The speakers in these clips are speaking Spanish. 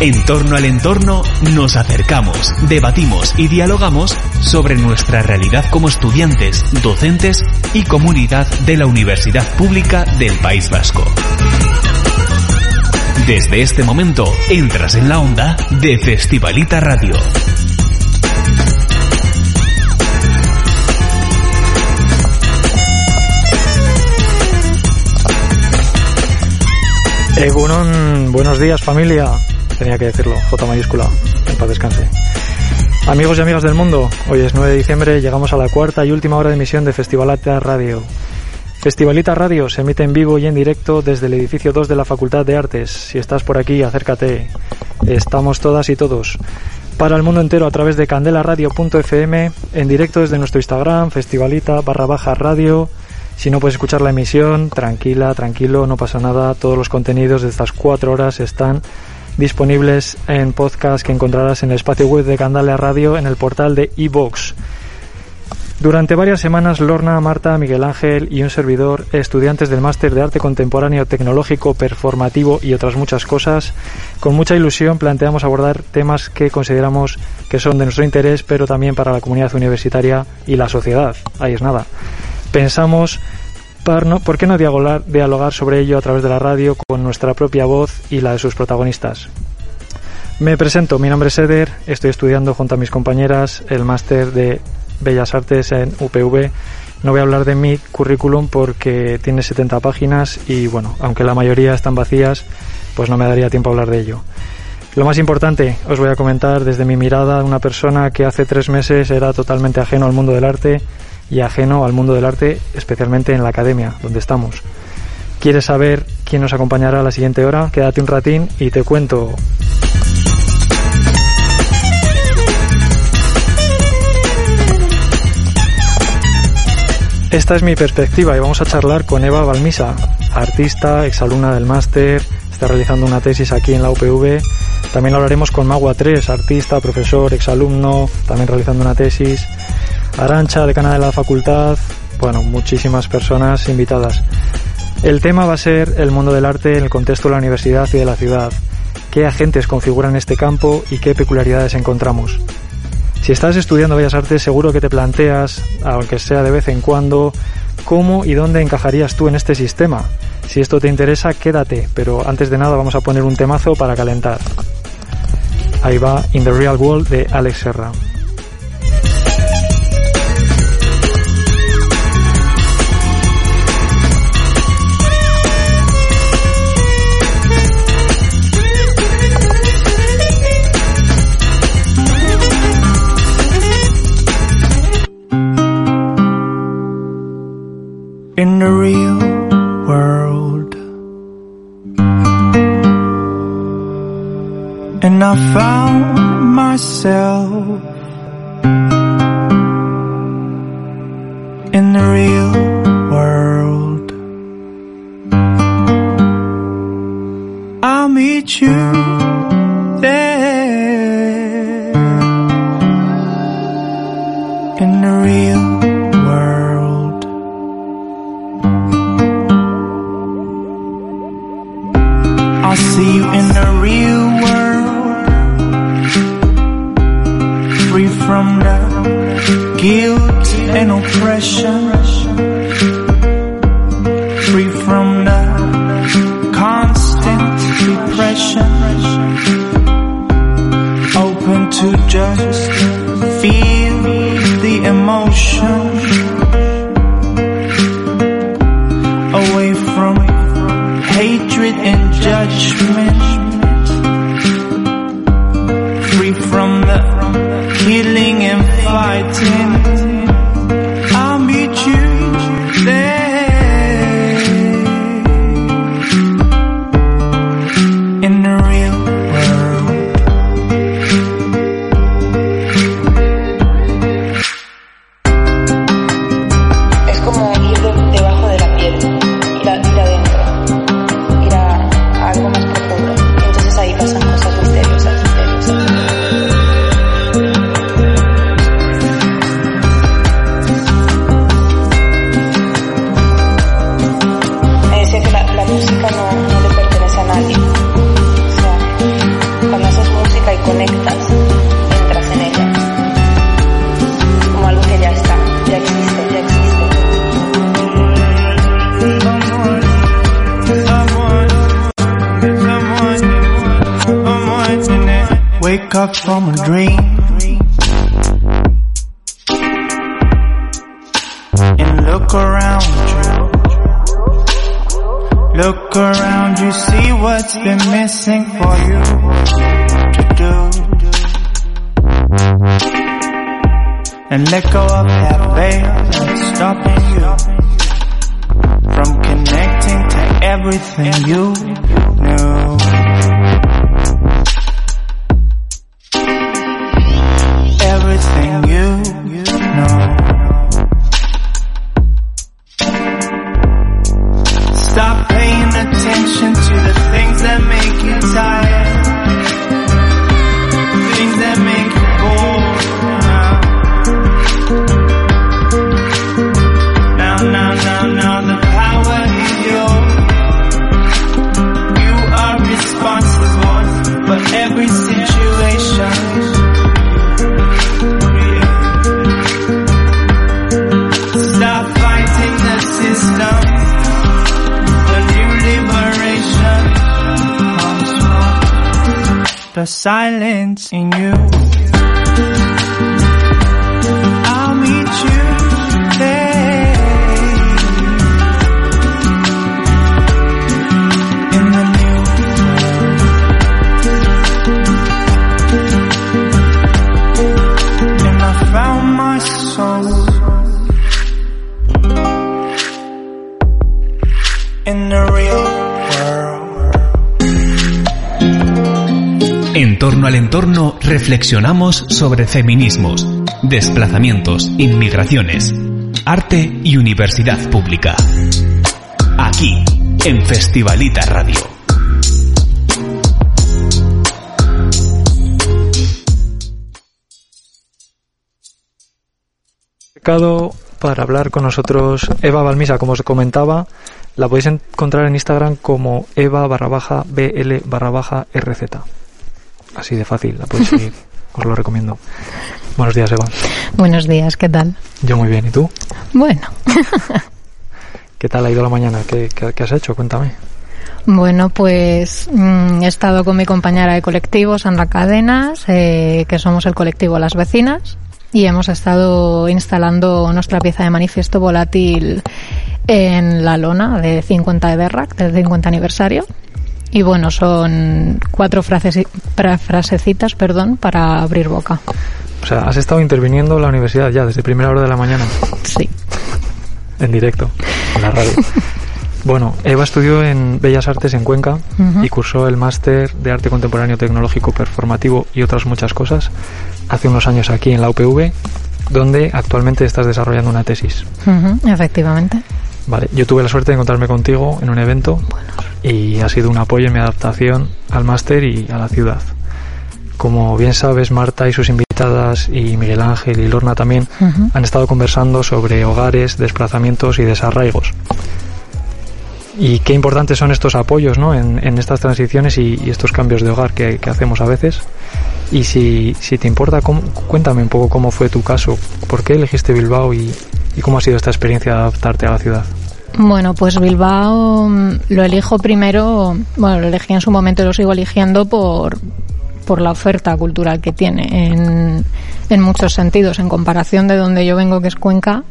En torno al entorno nos acercamos, debatimos y dialogamos sobre nuestra realidad como estudiantes, docentes y comunidad de la Universidad Pública del País Vasco. Desde este momento entras en la onda de Festivalita Radio. Egunon, buenos días familia. Tenía que decirlo, J mayúscula, en paz descanse. Amigos y amigas del mundo, hoy es 9 de diciembre, llegamos a la cuarta y última hora de emisión de Festivalita Radio. Festivalita Radio se emite en vivo y en directo desde el edificio 2 de la Facultad de Artes. Si estás por aquí, acércate. Estamos todas y todos. Para el mundo entero a través de candelaradio.fm, en directo desde nuestro Instagram, festivalita barra baja radio. Si no puedes escuchar la emisión, tranquila, tranquilo, no pasa nada. Todos los contenidos de estas cuatro horas están disponibles en podcast que encontrarás en el espacio web de Candela Radio en el portal de iVox. Durante varias semanas, Lorna, Marta, Miguel Ángel y un servidor, estudiantes del Máster de Arte Contemporáneo Tecnológico Performativo y otras muchas cosas, con mucha ilusión planteamos abordar temas que consideramos que son de nuestro interés, pero también para la comunidad universitaria y la sociedad. Ahí es nada. Pensamos, ¿por qué no dialogar, sobre ello a través de la radio con nuestra propia voz y la de sus protagonistas? Me presento, mi nombre es Eder, estoy estudiando junto a mis compañeras el máster de Bellas Artes en UPV. No voy a hablar de mi currículum porque tiene 70 páginas y bueno, aunque la mayoría están vacías, pues no me daría tiempo a hablar de ello. Lo más importante, os voy a comentar desde mi mirada una persona que hace tres meses era totalmente ajeno al mundo del arte y ajeno al mundo del arte, especialmente en la academia, donde estamos. ¿Quieres saber quién nos acompañará a la siguiente hora? Quédate un ratín y te cuento. Esta es mi perspectiva y vamos a charlar con Eva Balmisa, artista, exalumna del máster, está realizando una tesis aquí en la UPV. También hablaremos con Magua 3, artista, profesor, exalumno, también realizando una tesis. Arancha, decana de la facultad, bueno, muchísimas personas invitadas. El tema va a ser el mundo del arte en el contexto de la universidad y de la ciudad. ¿Qué agentes configuran este campo y qué peculiaridades encontramos? Si estás estudiando Bellas Artes, seguro que te planteas, aunque sea de vez en cuando, cómo y dónde encajarías tú en este sistema. Si esto te interesa, quédate, pero antes de nada vamos a poner un temazo para calentar. Ahí va In the Real World de Alex Serra. I'll see you in the real world, free from the guilt and oppression, free from the constant depression, open to just And let go of that veil that's stopping you from connecting to everything you knew. Silence in you. Al entorno reflexionamos sobre feminismos, desplazamientos, inmigraciones, arte y universidad pública. Aquí, en Festivalita Radio. Para hablar con nosotros Eva Balmisa, como os comentaba, la podéis encontrar en Instagram como Eva barra baja BL barra baja RZ. Así de fácil, la podéis seguir, os lo recomiendo. Buenos días, Eva. Buenos días, ¿qué tal? Yo muy bien, ¿y tú? Bueno, ¿Qué tal ha ido la mañana? ¿Qué, qué- qué has hecho? Cuéntame. bueno, pues mm, he estado con mi compañera de colectivo, Sandra Cadenas, eh, que somos el colectivo Las Vecinas, y hemos estado instalando nuestra pieza de manifiesto volátil en la lona de 50 de Berrac, del 50 aniversario. Y bueno, son cuatro frases, frasecitas perdón, para abrir boca. O sea, has estado interviniendo en la universidad ya desde primera hora de la mañana, Sí. en directo, en la radio. Bueno, Eva estudió en Bellas Artes en Cuenca y cursó el máster de Arte Contemporáneo Tecnológico Performativo y otras muchas cosas hace unos años aquí en la UPV, donde actualmente estás desarrollando una tesis. Efectivamente. Vale, yo tuve la suerte de encontrarme contigo en un evento y ha sido un apoyo en mi adaptación al máster y a la ciudad. Como bien sabes, Marta y sus invitadas y Miguel Ángel y Lorna también Ujú. han estado conversando sobre hogares, desplazamientos y desarraigos. Y qué importantes son estos apoyos ¿no? en, en estas transiciones y, y estos cambios de hogar que, que hacemos a veces. Y si, si te importa, cómo- cuéntame un poco cómo fue tu caso, por qué elegiste Bilbao y, y cómo ha sido esta experiencia de adaptarte a la ciudad. Bueno, pues Bilbao mm, lo elijo primero, bueno, lo elegí en su momento y lo sigo eligiendo por, por la oferta cultural que tiene en, en muchos sentidos. En comparación de donde yo vengo, que es Cuenca,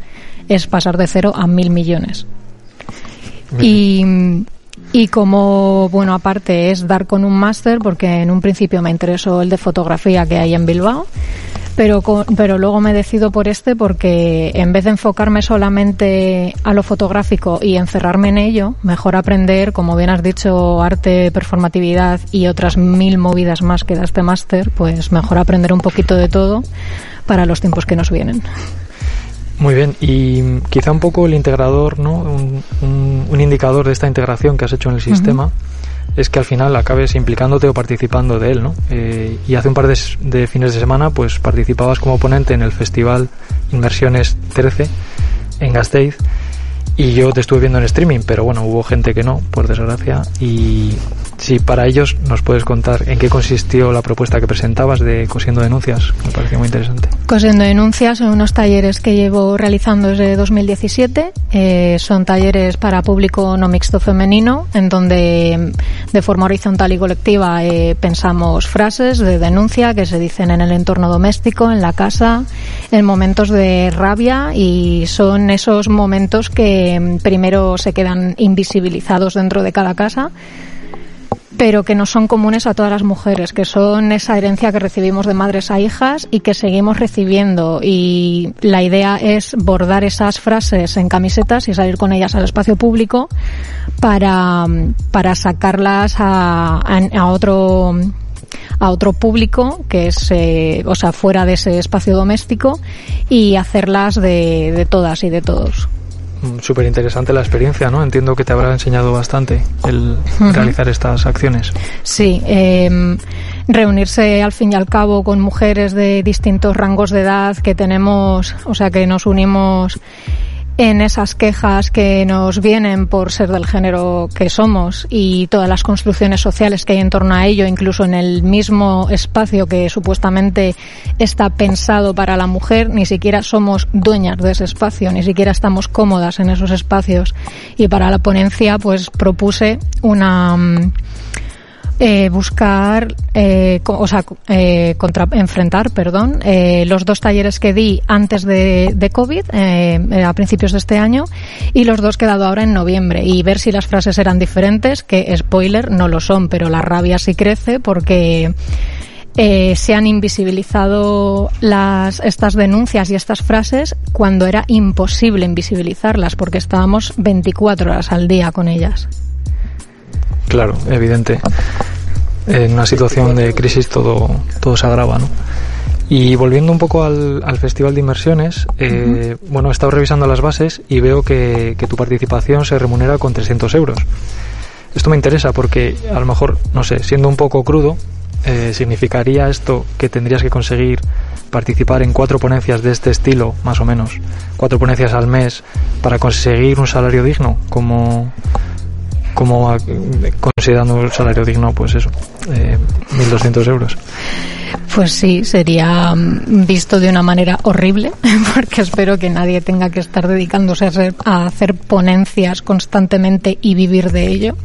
es pasar de cero a mil millones. Y, y como, bueno, aparte es dar con un máster, porque en un principio me interesó el de fotografía que hay en Bilbao, pero, co- pero luego me decido por este porque en vez de enfocarme solamente a lo fotográfico y encerrarme en ello, mejor aprender, como bien has dicho, arte, performatividad y otras mil movidas más que da este máster, pues mejor aprender un poquito de todo para los tiempos que nos vienen. Muy bien, y quizá un poco el integrador, ¿no? Un, un- un indicador de esta integración que has hecho en el sistema es que al final acabes implicándote o participando de él, ¿no? Eh, y hace un par de, fines de semana, pues participabas como ponente en el festival Inversiones 13 en Gasteiz y yo te estuve viendo en streaming, pero bueno, hubo gente que no, por desgracia, y si para ellos nos puedes contar en qué consistió la propuesta que presentabas de Cosiendo Denuncias, me pareció muy interesante. Cosiendo Denuncias son unos talleres que llevo realizando desde 2017. Eh, son talleres para público no mixto femenino, en donde de forma horizontal y colectiva eh, pensamos frases de denuncia que se dicen en el entorno doméstico, en la casa, en momentos de rabia y son esos momentos que mm, primero se quedan invisibilizados dentro de cada casa pero que no son comunes a todas las mujeres, que son esa herencia que recibimos de madres a hijas y que seguimos recibiendo. Y la idea es bordar esas frases en camisetas y salir con ellas al espacio público para, para sacarlas a, a, otro a otro público que es eh, o sea fuera de ese espacio doméstico y hacerlas de, de todas y de todos súper interesante la experiencia, ¿no? Entiendo que te habrá enseñado bastante el realizar estas acciones. Sí, eh, reunirse al fin y al cabo con mujeres de distintos rangos de edad que tenemos, o sea, que nos unimos en esas quejas que nos vienen por ser del género que somos y todas las construcciones sociales que hay en torno a ello, incluso en el mismo espacio que supuestamente está pensado para la mujer, ni siquiera somos dueñas de ese espacio, ni siquiera estamos cómodas en esos espacios. Y para la ponencia, pues propuse una mm, eh, buscar, eh, o sea, eh, contra, enfrentar, perdón, eh, los dos talleres que di antes de, de COVID, eh, a principios de este año, y los dos que he dado ahora en noviembre, y ver si las frases eran diferentes, que spoiler, no lo son, pero la rabia sí crece porque eh, se han invisibilizado las, estas denuncias y estas frases cuando era imposible invisibilizarlas porque estábamos 24 horas al día con ellas. Claro, evidente. En una situación de crisis todo, todo se agrava, ¿no? Y volviendo un poco al, al Festival de Inmersiones, eh, uh -huh. bueno, he estado revisando las bases y veo que, que, tu participación se remunera con 300 euros. Esto me interesa porque a lo mejor, no sé, siendo un poco crudo, eh, significaría esto que tendrías que conseguir participar en cuatro ponencias de este estilo, más o menos, cuatro ponencias al mes, para conseguir un salario digno, como como considerando el salario digno, pues eso, eh, 1.200 euros. Pues sí, sería mm, visto de una manera horrible, porque espero que nadie tenga que estar dedicándose a hacer ponencias constantemente y vivir de ello.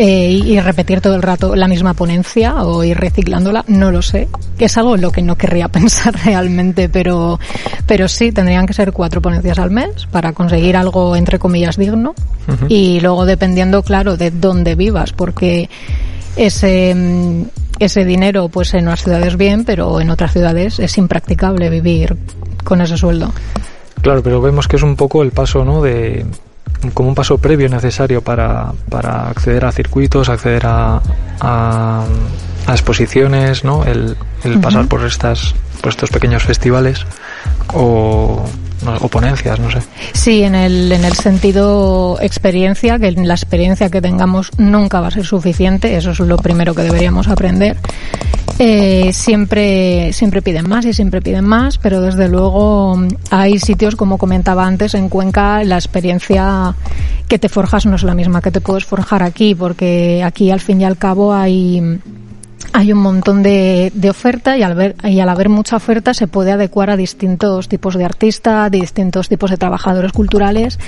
Eh, y repetir todo el rato la misma ponencia o ir reciclándola, no lo sé. Es algo en lo que no querría pensar realmente, pero, pero sí, tendrían que ser cuatro ponencias al mes para conseguir algo, entre comillas, digno. Uh -huh. Y luego dependiendo, claro, de dónde vivas, porque ese, ese dinero, pues en unas ciudades bien, pero en otras ciudades es impracticable vivir con ese sueldo. Claro, pero vemos que es un poco el paso, ¿no? De, como un paso previo necesario para, para acceder a circuitos, acceder a, a, a exposiciones, ¿no? El, el uh -huh. pasar por estas por estos pequeños festivales o, o ponencias, no sé. Sí, en el, en el sentido experiencia, que la experiencia que tengamos nunca va a ser suficiente, eso es lo primero que deberíamos aprender. Eh, siempre, siempre piden más y siempre piden más, pero desde luego hay sitios, como comentaba antes, en Cuenca la experiencia que te forjas no es la misma que te puedes forjar aquí, porque aquí al fin y al cabo hay hay un montón de, de oferta y al, ver, y al haber mucha oferta se puede adecuar a distintos tipos de artistas, distintos tipos de trabajadores culturales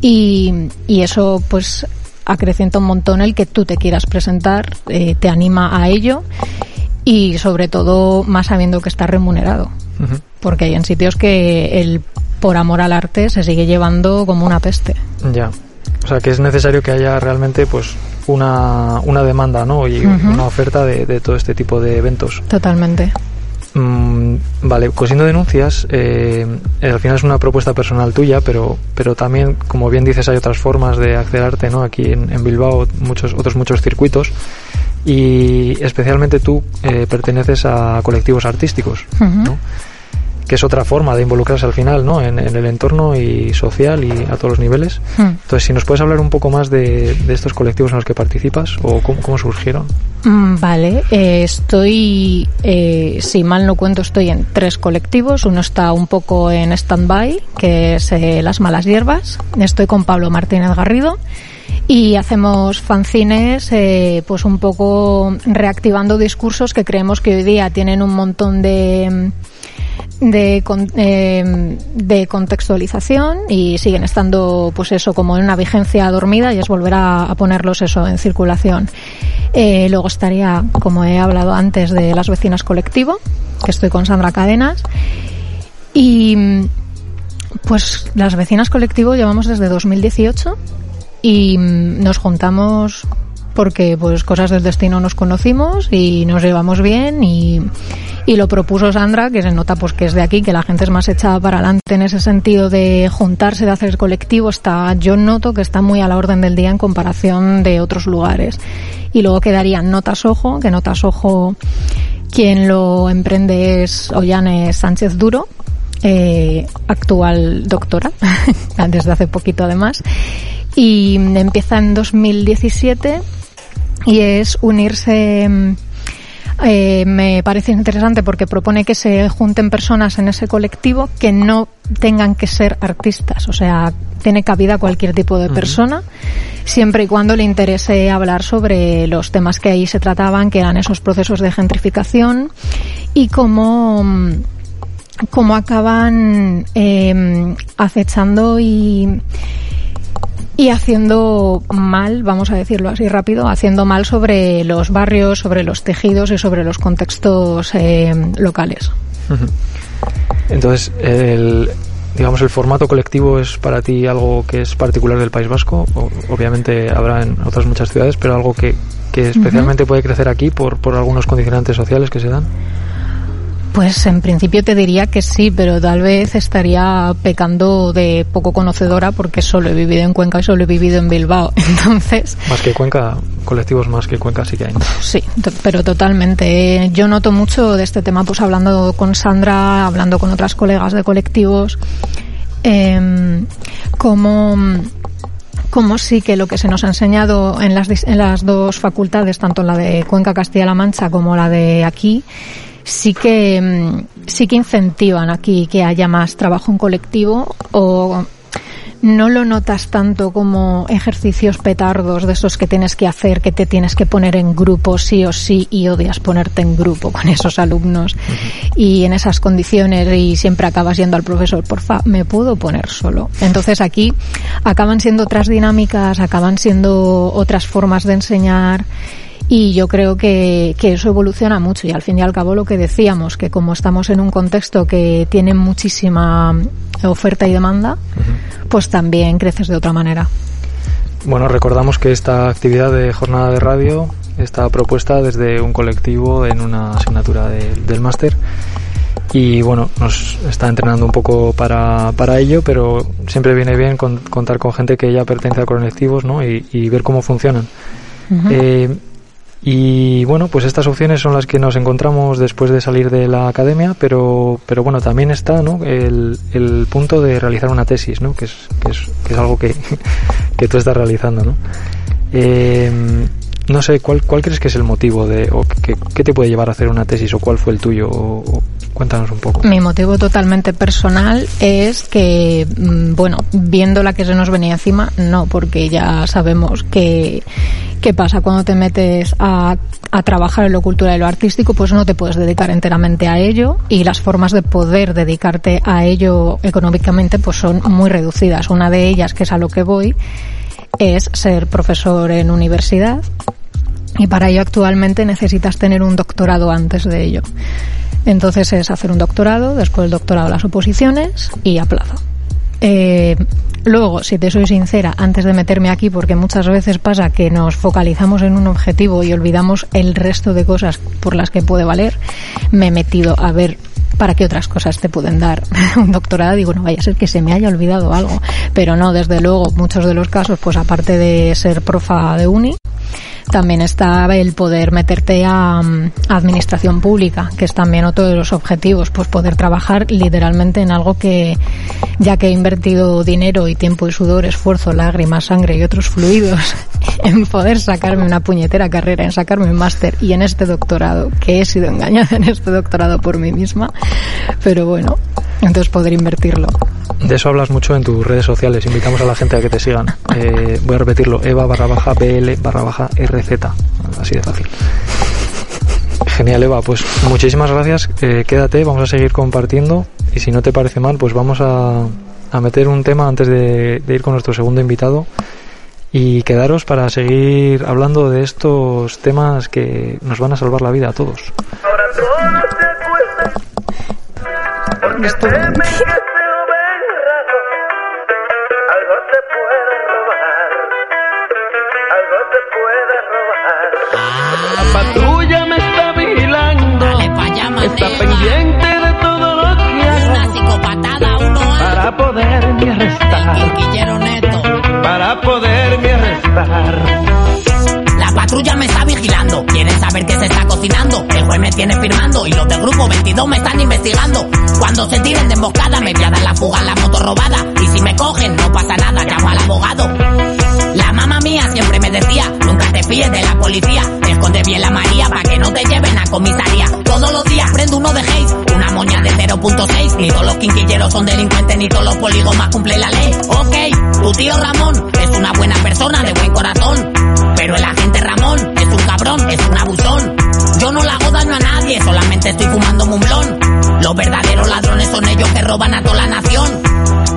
y, y eso pues acrecienta un montón el que tú te quieras presentar, eh, te anima a ello y sobre todo más sabiendo que está remunerado. Uh -huh. Porque hay en sitios que el por amor al arte se sigue llevando como una peste. Ya. O sea, que es necesario que haya realmente pues una, una demanda, ¿no? Y uh -huh. una oferta de, de, todo este tipo de eventos. Totalmente. Mm, vale, cosiendo denuncias, eh, al final es una propuesta personal tuya, pero, pero también, como bien dices, hay otras formas de acceder arte, ¿no? Aquí en, en Bilbao, muchos, otros muchos circuitos. Y especialmente tú eh, perteneces a colectivos artísticos, uh -huh. ¿no? Que es otra forma de involucrarse al final, ¿no? En, en el entorno y social y a todos los niveles. Hmm. Entonces, si nos puedes hablar un poco más de, de estos colectivos en los que participas o cómo, cómo surgieron. Mm, Vale, eh, estoy, eh, si mal no cuento, estoy en tres colectivos. Uno está un poco en stand-by, que es eh, Las Malas Hierbas. Estoy con Pablo Martínez Garrido y hacemos fanzines, eh, pues un poco reactivando discursos que creemos que hoy día tienen un montón de de, con- eh, de contextualización y siguen estando pues eso como en una vigencia dormida y es volver a, ponerlos eso en circulación. Eh, luego estaría como he hablado antes de las vecinas colectivo que estoy con Sandra Cadenas. Y pues las vecinas colectivo llevamos desde 2018 y mm, nos juntamos porque pues cosas del destino nos conocimos y nos llevamos bien y, y lo propuso Sandra que se nota pues que es de aquí que la gente es más echada para adelante en ese sentido de juntarse de hacer colectivo. Está yo noto que está muy a la orden del día en comparación de otros lugares. Y luego quedarían Notas Ojo que Notas Ojo quien lo emprende es Ollane Sánchez Duro eh, actual doctora, desde hace poquito además, y empieza en 2017 y es unirse. mm, eh, me parece interesante porque propone que se junten personas en ese colectivo que no tengan que ser artistas, o sea, tiene cabida cualquier tipo de persona, siempre y cuando le interese hablar sobre los temas que ahí se trataban, que eran esos procesos de gentrificación y cómo mm, cómo acaban eh, acechando y y haciendo mal, vamos a decirlo así rápido, haciendo mal sobre los barrios, sobre los tejidos y sobre los contextos eh, locales. Entonces, el, digamos, el formato colectivo es para ti algo que es particular del País Vasco. O- obviamente habrá en otras muchas ciudades, pero algo que, que especialmente puede crecer aquí por, por algunos condicionantes sociales que se dan. Pues en principio te diría que sí, pero tal vez estaría pecando de poco conocedora porque solo he vivido en Cuenca y solo he vivido en Bilbao. Entonces, Más que Cuenca, colectivos más que Cuenca sí que hay. Sí, pero totalmente. Yo noto mucho de este tema, pues hablando con Sandra, hablando con otras colegas de colectivos, eh, como como sí que lo que se nos ha enseñado en las, en las dos facultades, tanto la de Cuenca Castilla-La Mancha como la de aquí, sí que mm, sí que incentivan aquí que haya más trabajo en colectivo o no lo notas tanto como ejercicios petardos de esos que tienes que hacer, que te tienes que poner en grupo sí o sí y odias ponerte en grupo con esos alumnos y en esas condiciones y siempre acabas yendo al profesor, porfa, me puedo poner solo. Entonces aquí acaban siendo otras dinámicas, acaban siendo otras formas de enseñar y yo creo que, que eso evoluciona mucho y al fin y al cabo lo que decíamos, que como estamos en un contexto que tiene muchísima oferta y demanda, pues también creces de otra manera. Bueno, recordamos que esta actividad de jornada de radio está propuesta desde un colectivo en una asignatura de- del máster y bueno, nos está entrenando un poco para, para ello, pero siempre viene bien con- contar con gente que ya pertenece a colectivos ¿no? y, y ver cómo funcionan. Eh, y bueno, pues estas opciones son las que nos encontramos después de salir de la academia, pero, pero bueno, también está ¿no? el, el punto de realizar una tesis, ¿no? que, es, que, es, que es algo que, que tú estás realizando. ¿no? Eh, no sé, ¿cuál, ¿cuál crees que es el motivo de, o qué, qué te puede llevar a hacer una tesis o cuál fue el tuyo? O, cuéntanos un poco. Mi motivo totalmente personal es que, mm, bueno, viendo la que se nos venía encima, no, porque ya sabemos que qué pasa cuando te metes a, a trabajar en lo cultural y lo artístico, pues no te puedes dedicar enteramente a ello y las formas de poder dedicarte a ello económicamente pues son muy reducidas. Una de ellas, que es a lo que voy, es ser profesor en universidad y para ello actualmente necesitas tener un doctorado antes de ello. Entonces es hacer un doctorado, después del doctorado las oposiciones y a plazo. Eh, luego, si te soy sincera, antes de meterme aquí, porque muchas veces pasa que nos focalizamos en un objetivo y olvidamos el resto de cosas por las que puede valer, me he metido a ver para qué otras cosas te pueden dar un doctorado. Digo, no vaya a ser que se me haya olvidado algo. Pero no, desde luego, muchos de los casos, pues aparte de ser profa de uni, también está el poder meterte a, mm, administración pública, que es también otro de los objetivos, pues poder trabajar literalmente en algo que, ya que he invertido dinero y tiempo y sudor, esfuerzo, lágrimas, sangre y otros fluidos en poder sacarme una puñetera carrera, en sacarme un máster y en este doctorado, que he sido engañada en este doctorado por mí misma, pero bueno, entonces poder invertirlo. De eso hablas mucho en tus redes sociales. Invitamos a la gente a que te sigan. Eh, voy a repetirlo: Eva barra baja BL barra baja RZ. Así de fácil. Genial, Eva. Pues muchísimas gracias. Eh, quédate, vamos a seguir compartiendo. Y si no te parece mal, pues vamos a, a meter un tema antes de, de ir con nuestro segundo invitado. Y quedaros para seguir hablando de estos temas que nos van a salvar la vida a todos. Esto- El juez me tiene firmando y los del grupo 22 me están investigando. Cuando se tiren de emboscada me voy a dar la fuga en la moto robada. Y si me cogen, no pasa nada, llamo al abogado. La mamá mía siempre me decía, nunca te fíes de la policía. Esconde bien la María para que no te lleven a comisaría. Todos los días prendo uno de Hayes, una moña de 0.6. Ni todos los quinquilleros son delincuentes, ni todos los poligomas cumplen la ley. Ok, tu tío Ramón es una buena persona de buen corazón. Pero el agente Ramón es un cabrón, es un abusón. Solamente estoy fumando mumblón. Los verdaderos ladrones son ellos que roban a toda la nación.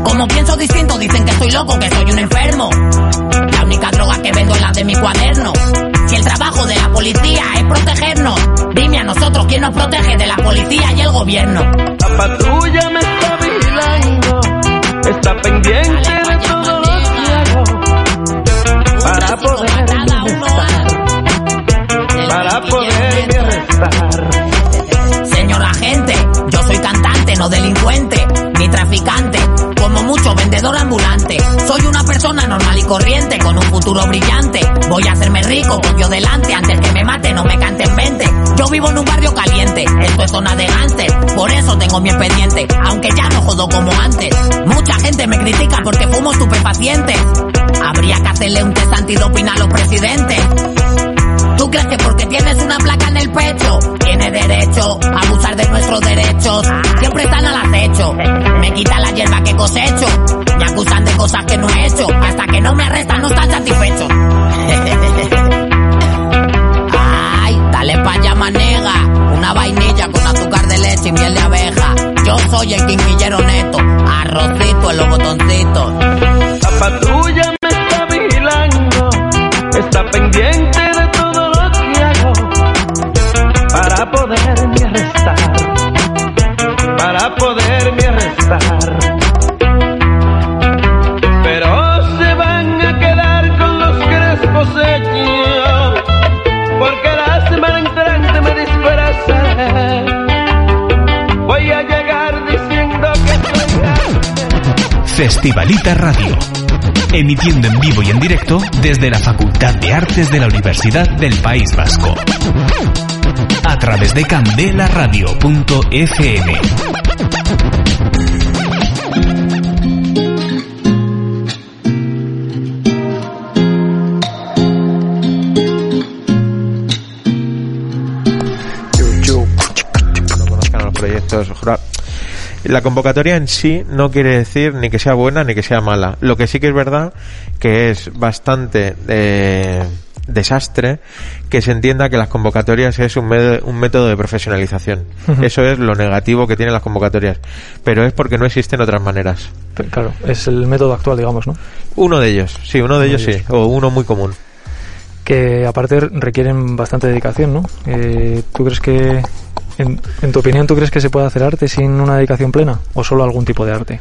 Como pienso distinto, dicen que soy loco, que soy un enfermo. La única droga que vendo es la de mi cuaderno. Si el trabajo de la policía es protegernos, dime a nosotros quién nos protege de la policía y el gobierno. La patrulla me está vigilando, está pendiente no delincuente, ni traficante, como mucho vendedor ambulante. Soy una persona normal y corriente, con un futuro brillante. Voy a hacerme rico, con yo delante, antes que me mate, no me canten 20. Yo vivo en un barrio caliente, esto es zona de por eso tengo mi expediente, aunque ya no jodo como antes. Mucha gente me critica porque fumo estupefacientes. Habría que hacerle un test antidoping a los presidentes. ¿Tú crees que porque tienes una placa en el pecho tienes derecho a abusar de nuestros derechos? Siempre están al acecho. Me quitan la hierba que cosecho. Grande. Festivalita Radio. Emitiendo en vivo y en directo desde la Facultad de Artes de la Universidad del País Vasco. A través de candelaradio.fm. La convocatoria en sí no quiere decir ni que sea buena ni que sea mala. Lo que sí que es verdad que es bastante eh, desastre que se entienda que las convocatorias es un, un método de profesionalización. Eso es lo negativo que tienen las convocatorias. Pero es porque no existen otras maneras. Claro, es el método actual, digamos, ¿no? Uno de ellos, sí, uno de ellos sí, o uno muy común. Que aparte requieren bastante dedicación, ¿no? Eh, ¿Tú crees que, en, tu opinión, tú crees que se puede hacer arte sin una dedicación plena? ¿O solo algún tipo de arte?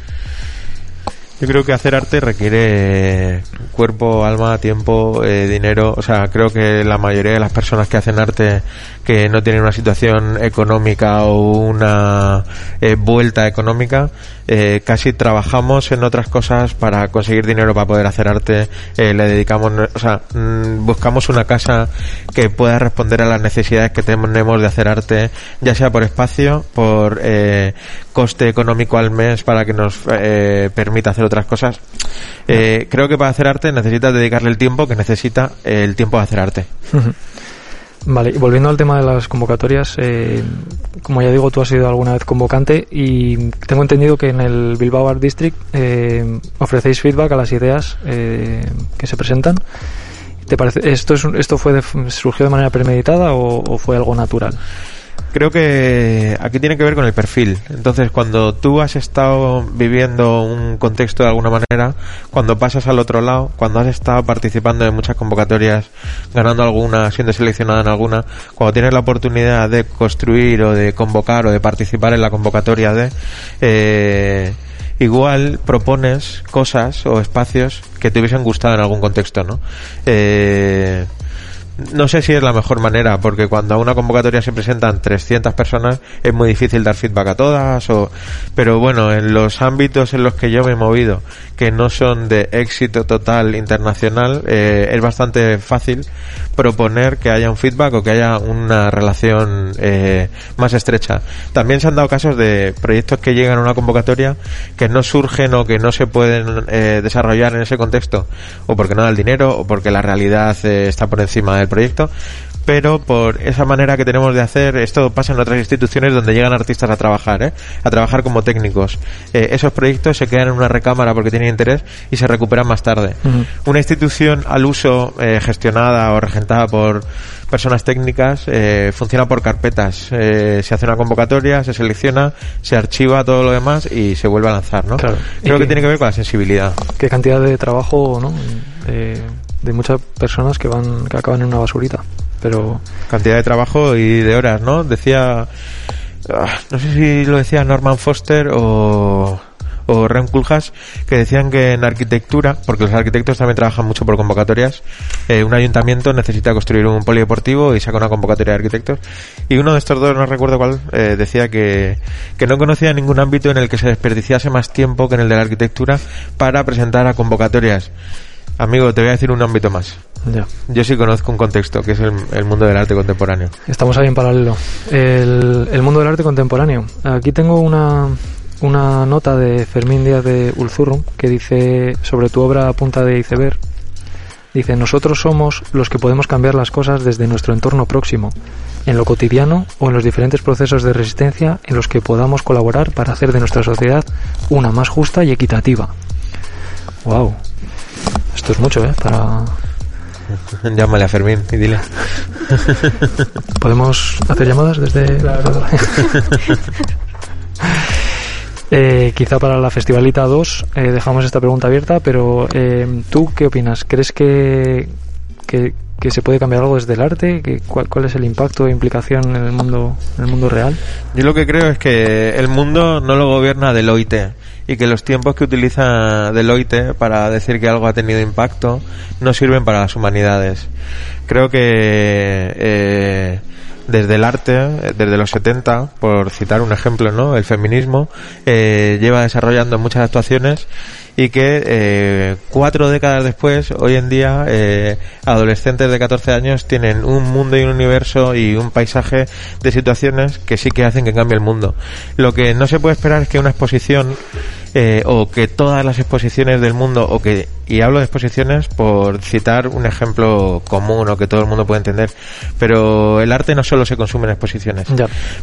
Yo creo que hacer arte requiere cuerpo, alma, tiempo, eh, dinero. O sea, creo que la mayoría de las personas que hacen arte que no tienen una situación económica o una eh, vuelta económica, eh, casi trabajamos en otras cosas para conseguir dinero para poder hacer arte. Eh, le dedicamos, o sea, mm, buscamos una casa que pueda responder a las necesidades que tenemos de hacer arte, ya sea por espacio, por eh, coste económico al mes para que nos eh, permita hacer otras cosas. Eh, creo que para hacer arte necesitas dedicarle el tiempo que necesita el tiempo de hacer arte. Vale, y volviendo al tema de las convocatorias, eh, como ya digo, tú has sido alguna vez convocante y tengo entendido que en el Bilbao Art District eh, ofrecéis feedback a las ideas eh, que se presentan. ¿Te parece, esto, es, esto fue de- surgió de manera premeditada o fue algo natural? Creo que aquí tiene que ver con el perfil. Entonces, cuando tú has estado viviendo un contexto de alguna manera, cuando pasas al otro lado, cuando has estado participando en muchas convocatorias, ganando alguna, siendo seleccionada en alguna, cuando tienes la oportunidad de construir o de convocar o de participar en la convocatoria de, eh, igual propones cosas o espacios que te hubiesen gustado en algún contexto, ¿no? Eh, no sé si es la mejor manera, porque cuando a una convocatoria se presentan 300 personas es muy difícil dar feedback a todas, o, pero bueno, en los ámbitos en los que yo me he movido, que no son de éxito total internacional, eh, es bastante fácil proponer que haya un feedback o que haya una relación eh, más estrecha. También se han dado casos de proyectos que llegan a una convocatoria que no surgen o que no se pueden eh, desarrollar en ese contexto, o porque no da el dinero, o porque la realidad eh, está por encima del proyecto, pero por esa manera que tenemos de hacer, esto pasa en otras instituciones donde llegan artistas a trabajar, ¿eh? a trabajar como técnicos. Eh, esos proyectos se quedan en una recámara porque tienen interés y se recuperan más tarde. Una institución al uso eh, gestionada o regentada por personas técnicas eh, funciona por carpetas. Se hace una convocatoria, se selecciona, se archiva todo lo demás y se vuelve a lanzar, ¿no? Claro. Creo que que- tiene que ver con la sensibilidad. ¿Qué cantidad de trabajo ¿no? De, muchas personas que van que acaban en una basurita? Pero cantidad de trabajo y de horas, ¿no? Decía, ah, no sé si lo decía Norman Foster o, o Rem Koolhaas, que decían que en arquitectura, porque los arquitectos también trabajan mucho por convocatorias, eh, un ayuntamiento necesita construir un polideportivo y saca una convocatoria de arquitectos. Y uno de estos dos, no recuerdo cuál, eh, decía que, que no conocía ningún ámbito en el que se desperdiciase más tiempo que en el de la arquitectura para presentar a convocatorias. Amigo, te voy a decir un ámbito más. ya. Yo sí conozco un contexto, que es el, el mundo del arte contemporáneo. Estamos ahí en paralelo. El, el mundo del arte contemporáneo. Aquí tengo una, una nota de Fermín Díaz de Ulzurrum que dice sobre tu obra punta de iceberg. Dice, nosotros somos los que podemos cambiar las cosas desde nuestro entorno próximo, en lo cotidiano o en los diferentes procesos de resistencia en los que podamos colaborar para hacer de nuestra sociedad una más justa y equitativa. Wow. Esto es mucho, ¿eh? Para... Llámale a Fermín y dile. ¿Podemos hacer llamadas desde...? Eh, quizá para la Festivalita 2 eh, dejamos esta pregunta abierta, pero eh, ¿tú qué opinas? ¿Crees que, que, que se puede cambiar algo desde el arte? ¿Que, cuál, ¿Cuál es el impacto e implicación en el mundo, en el mundo real? Yo lo que creo es que el mundo no lo gobierna Deloitte y que los tiempos que utiliza Deloitte para decir que algo ha tenido impacto no sirven para las humanidades. Creo que eh, desde el arte, desde los 70, por citar un ejemplo, ¿no? El feminismo eh, lleva desarrollando muchas actuaciones y que eh, cuatro décadas después, hoy en día, eh, adolescentes de 14 años tienen un mundo y un universo y un paisaje de situaciones que sí que hacen que cambie el mundo. Lo que no se puede esperar es que una exposición eh, o que todas las exposiciones del mundo o que y hablo de exposiciones por citar un ejemplo común o que todo el mundo puede entender pero el arte no solo se consume en exposiciones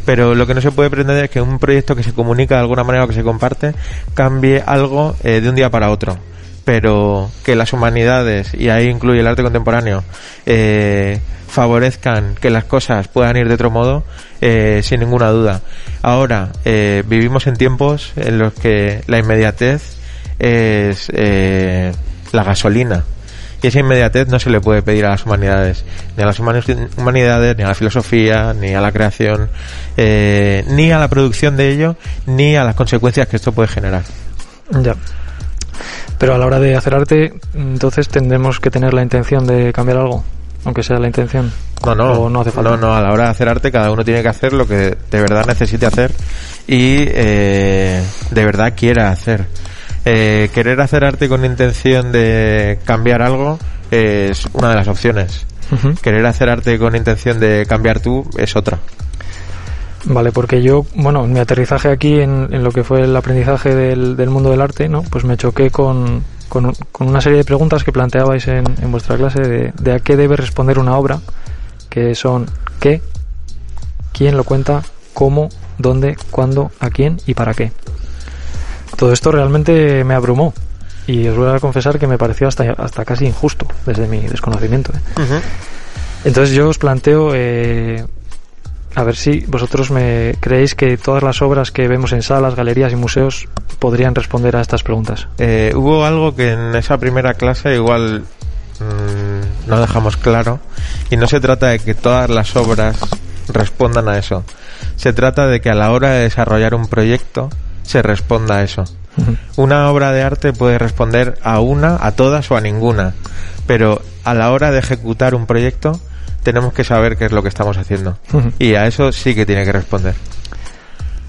pero lo que no se puede pretender es que un proyecto que se comunica de alguna manera o que se comparte cambie algo eh, de un día para otro pero que las humanidades y ahí incluye el arte contemporáneo eh, favorezcan que las cosas puedan ir de otro modo eh, sin ninguna duda ahora eh, vivimos en tiempos en los que la inmediatez es eh, la gasolina y esa inmediatez no se le puede pedir a las humanidades, ni a las humani- humanidades, ni a la filosofía, ni a la creación, eh, ni a la producción de ello, ni a las consecuencias que esto puede generar. Ya. Pero a la hora de hacer arte, entonces tendremos que tener la intención de cambiar algo, aunque sea la intención. No, no, O no hace falta. No, no, a la hora de hacer arte cada uno tiene que hacer lo que de verdad necesite hacer y eh, de verdad quiera hacer. Eh, querer hacer arte con intención de cambiar algo es una de las opciones. Querer hacer arte con intención de cambiar tú es otra. Vale, porque yo, bueno, en mi aterrizaje aquí en, en lo que fue el aprendizaje del, del mundo del arte, ¿no? Pues me choqué con, con, con una serie de preguntas que planteabais en, en vuestra clase de, de a qué debe responder una obra, que son qué, quién lo cuenta, cómo, dónde, cuándo, a quién y para qué. Todo esto realmente me abrumó y os voy a confesar que me pareció hasta, hasta casi injusto desde mi desconocimiento. ¿eh? Entonces yo os planteo, eh, a ver si vosotros me creéis que todas las obras que vemos en salas, galerías y museos podrían responder a estas preguntas. Eh, hubo algo que en esa primera clase igual mm, no dejamos claro y no se trata de que todas las obras respondan a eso. Se trata de que a la hora de desarrollar un proyecto se responda a eso. Una obra de arte puede responder a una, a todas o a ninguna, pero a la hora de ejecutar un proyecto tenemos que saber qué es lo que estamos haciendo y a eso sí que tiene que responder.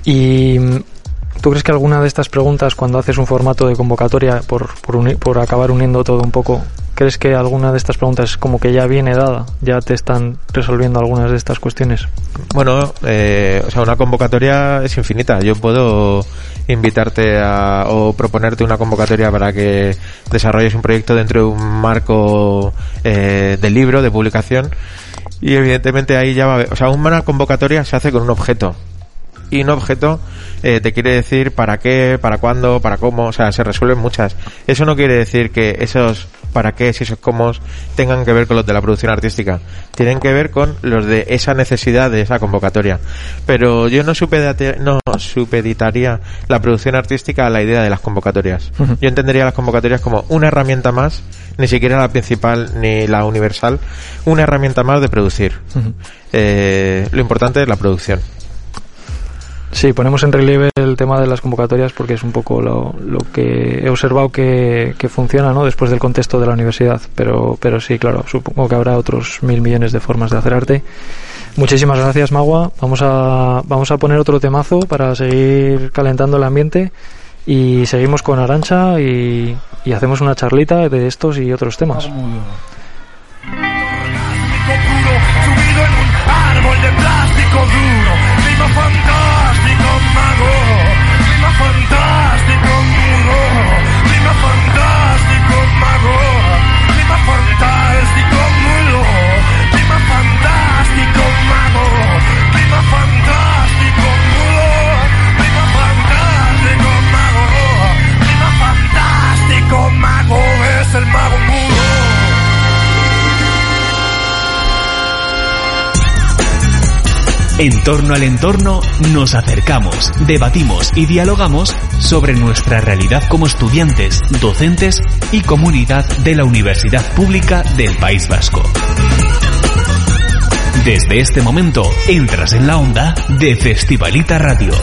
¿Y mm, tú crees que alguna de estas preguntas, cuando haces un formato de convocatoria, por, por, por acabar uniendo todo un poco, crees que alguna de estas preguntas como que ya viene dada? ¿Ya te están resolviendo algunas de estas cuestiones? Bueno, eh, o sea, una convocatoria es infinita. Yo puedo invitarte a, o proponerte una convocatoria para que desarrolles un proyecto dentro de un marco eh, de libro, de publicación. Y evidentemente ahí ya va a haber, o sea, una convocatoria se hace con un objeto. Y un objeto eh, te quiere decir para qué, para cuándo, para cómo, o sea, se resuelven muchas. Eso no quiere decir que esos para qué, si esos cómo tengan que ver con los de la producción artística. Tienen que ver con los de esa necesidad de esa convocatoria. Pero yo no, supedate- no supeditaría la producción artística a la idea de las convocatorias. Yo entendería las convocatorias como una herramienta más, ni siquiera la principal ni la universal, una herramienta más de producir. Eh, lo importante es la producción. Sí, ponemos en relieve el tema de las convocatorias porque es un poco lo, lo que he observado que, que funciona ¿no? después del contexto de la universidad. Pero, pero sí, claro, supongo que habrá otros mil millones de formas de hacer arte. Muchísimas gracias, Magua. Vamos a, vamos a poner otro temazo para seguir calentando el ambiente y seguimos con Arancha y, y hacemos una charlita de estos y otros temas. subido en un árbol de plástico duro. En torno al entorno nos acercamos, debatimos y dialogamos sobre nuestra realidad como estudiantes, docentes y comunidad de la Universidad Pública del País Vasco. Desde este momento entras en la onda de Festivalita Radio.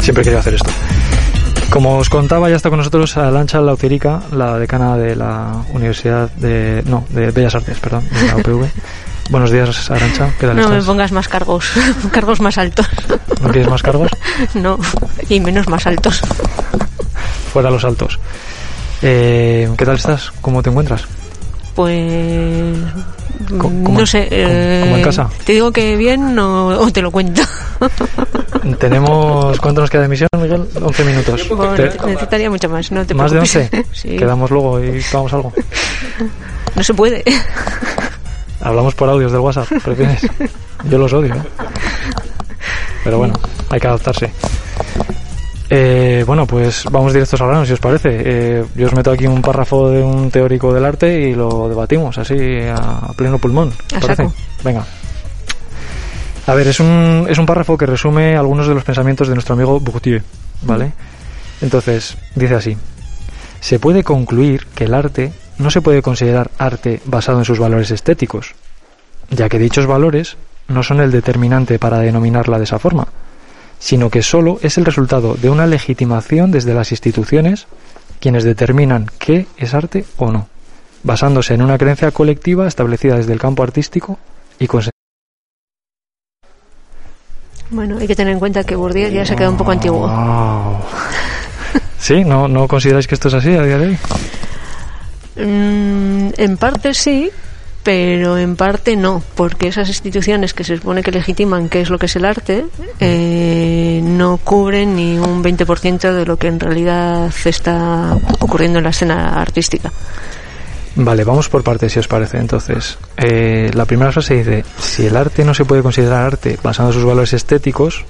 Siempre quería hacer esto. Como os contaba, ya está con nosotros Alancha Laucerica, la decana de la Universidad de... No, de Bellas Artes, perdón, de la UPV. Buenos días, Arancha. ¿Qué tal No me pongas más cargos, cargos más altos. ¿No quieres más cargos? No, y menos más altos. Fuera los altos. Eh, ¿Qué tal estás? ¿Cómo te encuentras? Pues Co- como no sé. como- como en eh, casa. Te digo que bien o, o te lo cuento. Tenemos... ¿Cuánto nos queda de emisión, Miguel? 11 minutos. Bueno, Te- necesitaría mucho más, no te ¿Más de preocupes. 11? Sí, Quedamos luego y tomamos algo. no se puede. Hablamos por audios del WhatsApp, ¿prefieres? Yo los odio, ¿eh? Pero bueno, hay que adaptarse. Eh, bueno, pues vamos directos al grano, si os parece. Eh, yo os meto aquí un párrafo de un teórico del arte y lo debatimos así a, pleno pulmón. ¿os A parece? Venga. A ver, es un, es un párrafo que resume algunos de los pensamientos de nuestro amigo Bourdieu, ¿vale? Entonces, dice así. Se puede concluir que el arte no se puede considerar arte basado en sus valores estéticos, ya que dichos valores no son el determinante para denominarla de esa forma, sino que solo es el resultado de una legitimación desde las instituciones quienes determinan qué es arte o no, basándose en una creencia colectiva establecida desde el campo artístico y con Bueno, hay que tener en cuenta que Bourdieu ya se queda un poco antiguo. Wow. ¿Sí? ¿No, ¿No consideráis que esto es así a día de hoy? Mm, en parte sí, pero en parte no, porque esas instituciones que se supone que legitiman qué es lo que es el arte eh, no cubren ni un 20% de lo que en realidad está ocurriendo en la escena artística. Vale, vamos por partes si os parece. Entonces, eh, la primera frase dice, si el arte no se puede considerar arte basado en sus valores estéticos,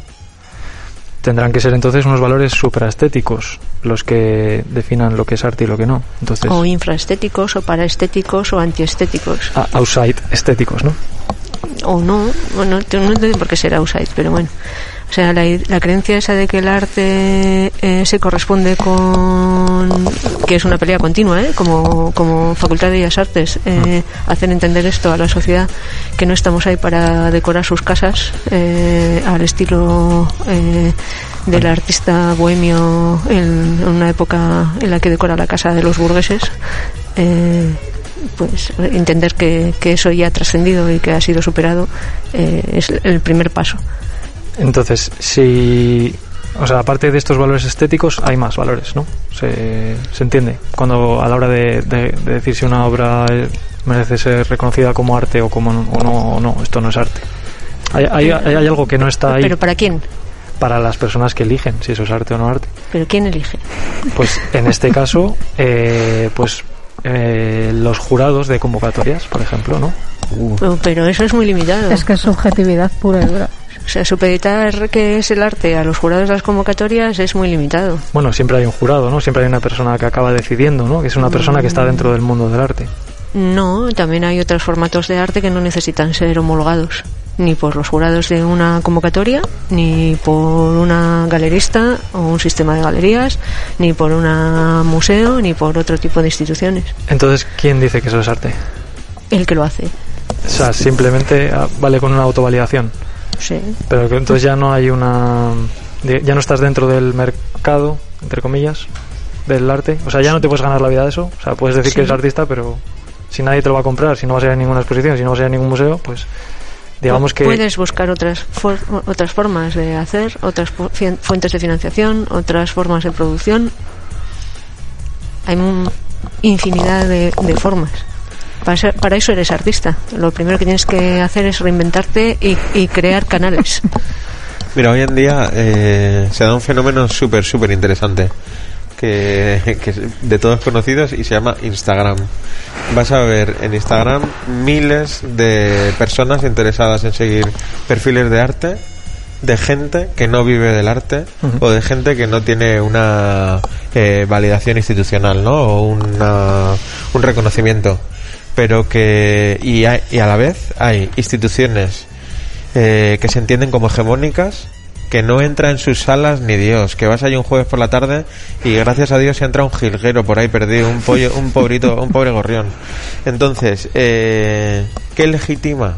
tendrán que ser entonces unos valores supraestéticos los que definan lo que es arte y lo que no. Entonces, O infraestéticos, o paraestéticos, o antiestéticos. ah, outside estéticos, ¿no? o no, bueno, no entiendo por qué será outside, pero bueno. O sea, la, la creencia esa de que el arte eh, se corresponde con... que es una pelea continua, ¿eh? como, como Facultad de Bellas Artes, eh, hacer entender esto a la sociedad, que no estamos ahí para decorar sus casas eh, al estilo eh, del artista bohemio en, en una época en la que decora la casa de los burgueses. Pues entender que, que eso ya ha trascendido y que ha sido superado eh, es el primer paso. Entonces, si... O sea, aparte de estos valores estéticos, hay más valores, ¿no? Se, se entiende. Cuando a la hora de, de- de decir si una obra eh, merece ser reconocida como arte o como no, o no, o no, esto no es arte. Hay, hay, algo que no está ahí ¿Pero para quién? para las personas que eligen si eso es arte o no arte. ¿Pero quién elige? Pues en este caso, eh, pues eh, los jurados de convocatorias, por ejemplo, ¿no? Oh, Pero eso es muy limitado. Es que es subjetividad pura y dura. O sea, supeditar que es el arte a los jurados de las convocatorias es muy limitado. Bueno, siempre hay un jurado, ¿no? Siempre hay una persona que acaba decidiendo, ¿no? Que es una persona que está dentro del mundo del arte. No, también hay otros formatos de arte que no necesitan ser homologados, ni por los jurados de una convocatoria, ni por una galerista o un sistema de galerías, ni por un museo, ni por otro tipo de instituciones. Entonces, ¿quién dice que eso es arte? El que lo hace. O sea, simplemente ah, vale con una autovalidación. Sí. Pero que entonces ya no hay una... Ya no estás dentro del mercado, entre comillas, del arte. O sea, ya no te puedes ganar la vida de eso. O sea, puedes decir Sí. que eres artista, pero si nadie te lo va a comprar, si no vas a ir a ninguna exposición, si no vas a ir a ningún museo, pues digamos que... Puedes buscar otras, for- otras formas de hacer, otras fuentes de financiación, otras formas de producción. Hay un- infinidad de, de formas. Para, ser- para eso eres artista. Lo primero que tienes que hacer es reinventarte y, y crear canales. Mira, hoy en día eh, se da un fenómeno súper, súper interesante. Que, de todos conocidos y se llama Instagram. Vas a ver en Instagram miles de personas interesadas en seguir perfiles de arte, de gente que no vive del arte o de gente que no tiene una eh, validación institucional, ¿no? O una, un reconocimiento. Pero que. Y, hay- y a la vez hay instituciones eh, que se entienden como hegemónicas que no entra en sus salas ni Dios, que vas allí un jueves por la tarde y gracias a Dios entra un jilguero por ahí perdido, un pollo, un pobrito, un pobre gorrión. Entonces, eh, ¿qué legitima?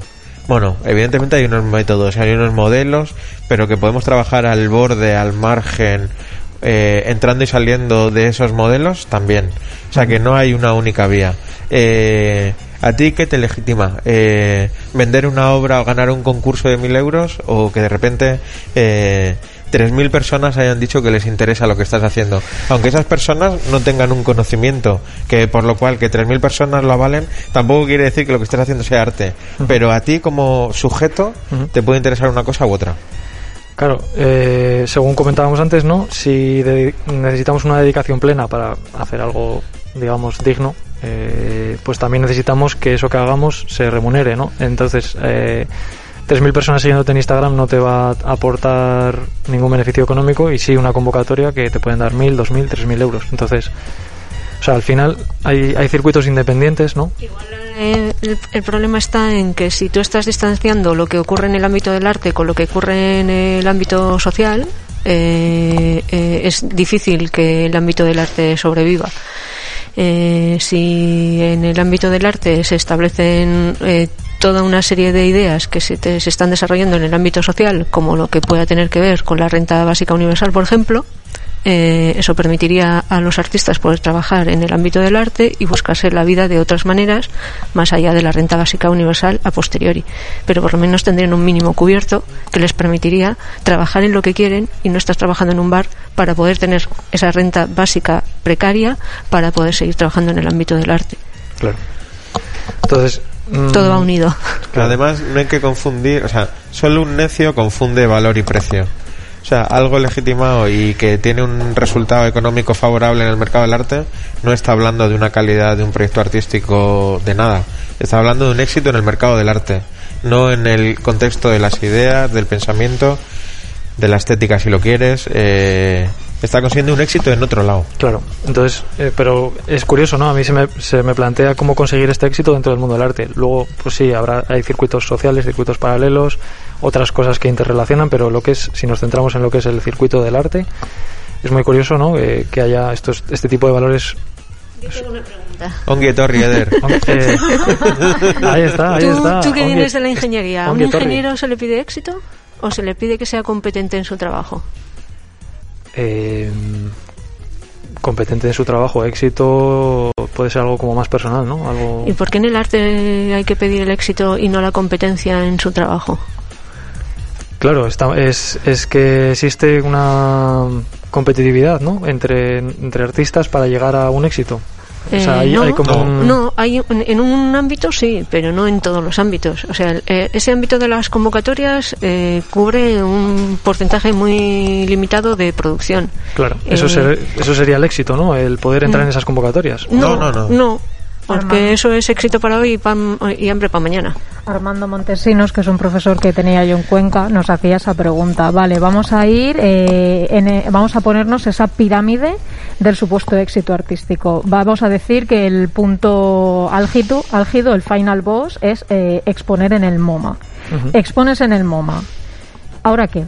Bueno, evidentemente hay unos métodos, hay unos modelos, pero que podemos trabajar al borde, al margen, eh, entrando y saliendo de esos modelos también. O sea que no hay una única vía. Eh, ¿A ti qué te legitima? Eh, ¿Vender una obra o ganar un concurso de mil euros? ¿O que de repente eh, 3.000 personas hayan dicho que les interesa lo que estás haciendo? Aunque esas personas no tengan un conocimiento, que por lo cual que 3.000 personas lo avalen, tampoco quiere decir que lo que estás haciendo sea arte. Pero a ti como sujeto te puede interesar una cosa u otra. Claro, eh, según comentábamos antes, ¿no? Si necesitamos una dedicación plena para hacer algo, digamos, digno, eh, pues también necesitamos que eso que hagamos se remunere, ¿no? Entonces, eh, 3.000 personas siguiéndote en Instagram no te va a aportar ningún beneficio económico y sí una convocatoria que te pueden dar 1.000, 2.000, 3.000 euros. Entonces, o sea, al final hay, hay circuitos independientes, ¿no? Eh, el, problema está en que si tú estás distanciando lo que ocurre en el ámbito del arte con lo que ocurre en el ámbito social, eh, eh, es difícil que el ámbito del arte sobreviva. Eh, si en el ámbito del arte se establecen toda una serie de ideas que se, te- se están desarrollando en el ámbito social, como lo que pueda tener que ver con la renta básica universal, por ejemplo, eh, eso permitiría a los artistas poder trabajar en el ámbito del arte y buscarse la vida de otras maneras, más allá de la renta básica universal a posteriori. Pero por lo menos tendrían un mínimo cubierto que les permitiría trabajar en lo que quieren y no estar trabajando en un bar para poder tener esa renta básica precaria para poder seguir trabajando en el ámbito del arte. Claro. Entonces. mm, Todo va unido. Además, no hay que confundir, o sea, solo un necio confunde valor y precio. O sea, algo legitimado y que tiene un resultado económico favorable en el mercado del arte no está hablando de una calidad de un proyecto artístico de nada. Está hablando de un éxito en el mercado del arte, no en el contexto de las ideas, del pensamiento, de la estética, si lo quieres. Eh, está consiguiendo un éxito en otro lado. Claro, entonces, eh, pero es curioso, ¿no? A mí se me, se me plantea cómo conseguir este éxito dentro del mundo del arte. Luego, pues sí, habrá, hay circuitos sociales, circuitos paralelos, otras cosas que interrelacionan, pero lo que es, si nos centramos en lo que es el circuito del arte, es muy curioso, ¿no? Eh, que haya estos, este tipo de valores. Ongi etorri, Eder. Eh, ahí está, ahí ¿Tú, está. tú que Ongi- vienes de la ingeniería, ¿a un ingeniero se le pide éxito o se le pide que sea competente en su trabajo? Eh, competente en su trabajo, éxito puede ser algo como más personal, ¿no? Algo ¿Y por qué en el arte hay que pedir el éxito y no la competencia en su trabajo? Claro, está, es, es que existe una competitividad, ¿no? Entre, entre artistas para llegar a un éxito. O sea, Eh, hay, no, hay como un- no, hay un- en un ámbito sí, pero no en todos los ámbitos. O sea, el- eh, ese ámbito de las convocatorias eh, cubre un porcentaje muy limitado de producción. Claro, eso, Eh, ser- eso sería el éxito, ¿no? El poder entrar en esas convocatorias. No, no, no. no, porque Armando. eso es éxito para hoy y, pan- y hambre para mañana. Armando Montesinos, que es un profesor que tenía yo en Cuenca, nos hacía esa pregunta. Vale, vamos a ir, eh, en, vamos a ponernos esa pirámide del supuesto éxito artístico. Vamos a decir que el punto álgido, álgido el final boss, es eh, exponer en el MoMA. Expones en el MoMA. ¿Ahora qué?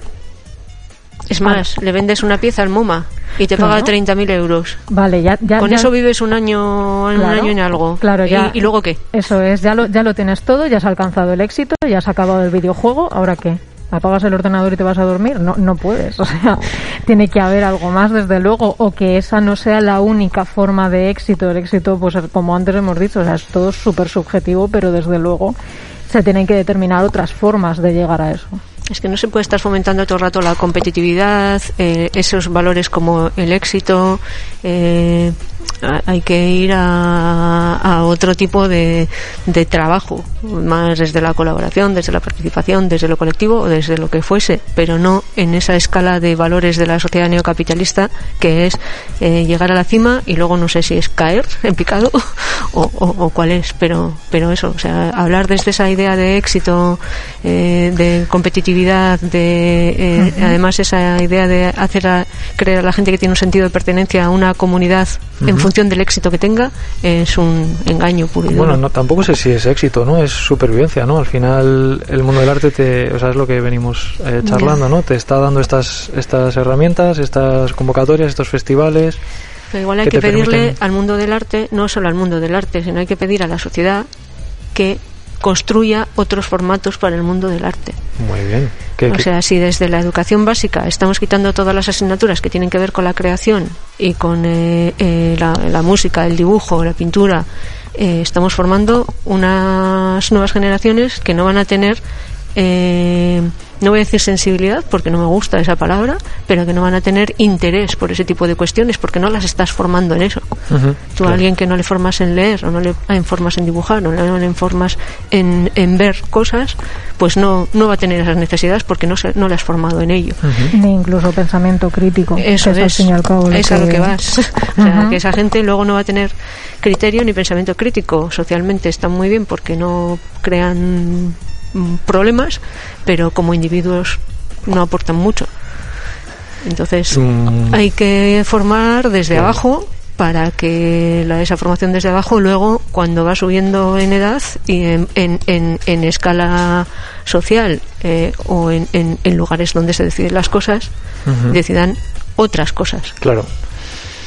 Es más, le vendes una pieza al MoMA y te Claro. paga 30.000 euros. Vale, ya, ya Con ya- eso vives un año, en un año en algo. claro, ¿Y- ya. ¿Y, luego qué? Eso es, ya lo, ya lo tienes todo, ya has alcanzado el éxito, ya has acabado el videojuego, ¿ahora qué? ¿Apagas el ordenador y te vas a dormir? No, no puedes. O sea, tiene que haber algo más, desde luego, o que esa no sea la única forma de éxito. El éxito, pues como antes hemos dicho, o sea, es todo súper subjetivo, pero desde luego se tienen que determinar otras formas de llegar a eso. Es que no se puede estar fomentando todo el rato la competitividad, eh, esos valores como el éxito. eh, hay que ir a, a otro tipo de, de trabajo, más desde la colaboración, desde la participación, desde lo colectivo o desde lo que fuese, pero no en esa escala de valores de la sociedad neocapitalista que es eh, llegar a la cima y luego no sé si es caer en picado o, o- o cuál es, pero, pero eso, o sea, hablar desde esa idea de éxito, eh, de competitividad, de eh, además esa idea de hacer a, creer a la gente que tiene un sentido de pertenencia a una comunidad en función del éxito que tenga, es un engaño puro y duro. Bueno, no, tampoco sé si es éxito, ¿no? Es supervivencia, ¿no? Al final el mundo del arte te, o sea, es lo que venimos eh, charlando, ¿no? Te está dando estas estas herramientas, estas convocatorias, estos festivales. Pero igual hay que pedirle permiten- al mundo del arte, no solo al mundo del arte, sino hay que pedir a la sociedad que construya otros formatos para el mundo del arte. Muy bien. O sea, si desde la educación básica estamos quitando todas las asignaturas que tienen que ver con la creación y con eh, eh, la, la música, el dibujo, la pintura, eh, estamos formando unas nuevas generaciones que no van a tener, eh, no voy a decir sensibilidad porque no me gusta esa palabra, pero que no van a tener interés por ese tipo de cuestiones porque no las estás formando en eso. Ujú, Tú claro. a alguien que no le formas en leer o no le informas en dibujar o no le informas en, en ver cosas, pues no, no va a tener esas necesidades porque no, se, no le has formado en ello. Ni incluso pensamiento crítico. Eso que es, al es a lo que vas. O sea, que esa gente luego no va a tener criterio ni pensamiento crítico. Socialmente están muy bien porque no crean problemas, pero como individuos no aportan mucho. Entonces Mm. hay que formar desde abajo para que la, esa formación desde abajo luego cuando va subiendo en edad y en, en, en- en escala social eh, o en, lugares donde se deciden las cosas decidan otras cosas Claro.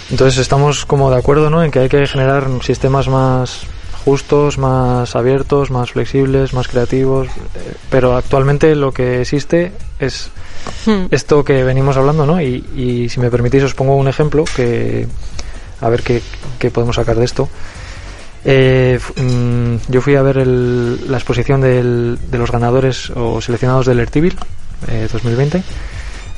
Entonces estamos como de acuerdo, ¿no? En que hay que generar sistemas más justos, más abiertos, más flexibles, más creativos. eh, Pero actualmente lo que existe es Hmm. esto que venimos hablando, ¿no? Y, y si me permitís os pongo un ejemplo que a ver qué, qué podemos sacar de esto. Eh, mm, yo fui a ver el- la exposición del- de los ganadores o seleccionados del Ertibil eh, 2020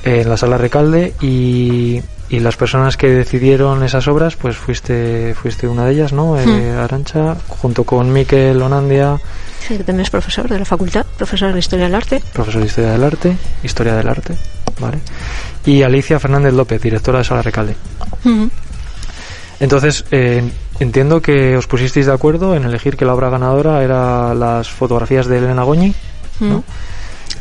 en la sala Recalde y, y las personas que decidieron esas obras, pues fuiste fuiste una de ellas, ¿no? Eh, Arancha, junto con Miquel Onandia, Sí, que también es profesor de la facultad, profesor de Historia del Arte. profesor de Historia del Arte, Historia del Arte, ¿vale? Y Alicia Fernández López, directora de Sala Recalde. Entonces, eh, entiendo que os pusisteis de acuerdo en elegir que la obra ganadora era las fotografías de Elena Goñi, ¿no?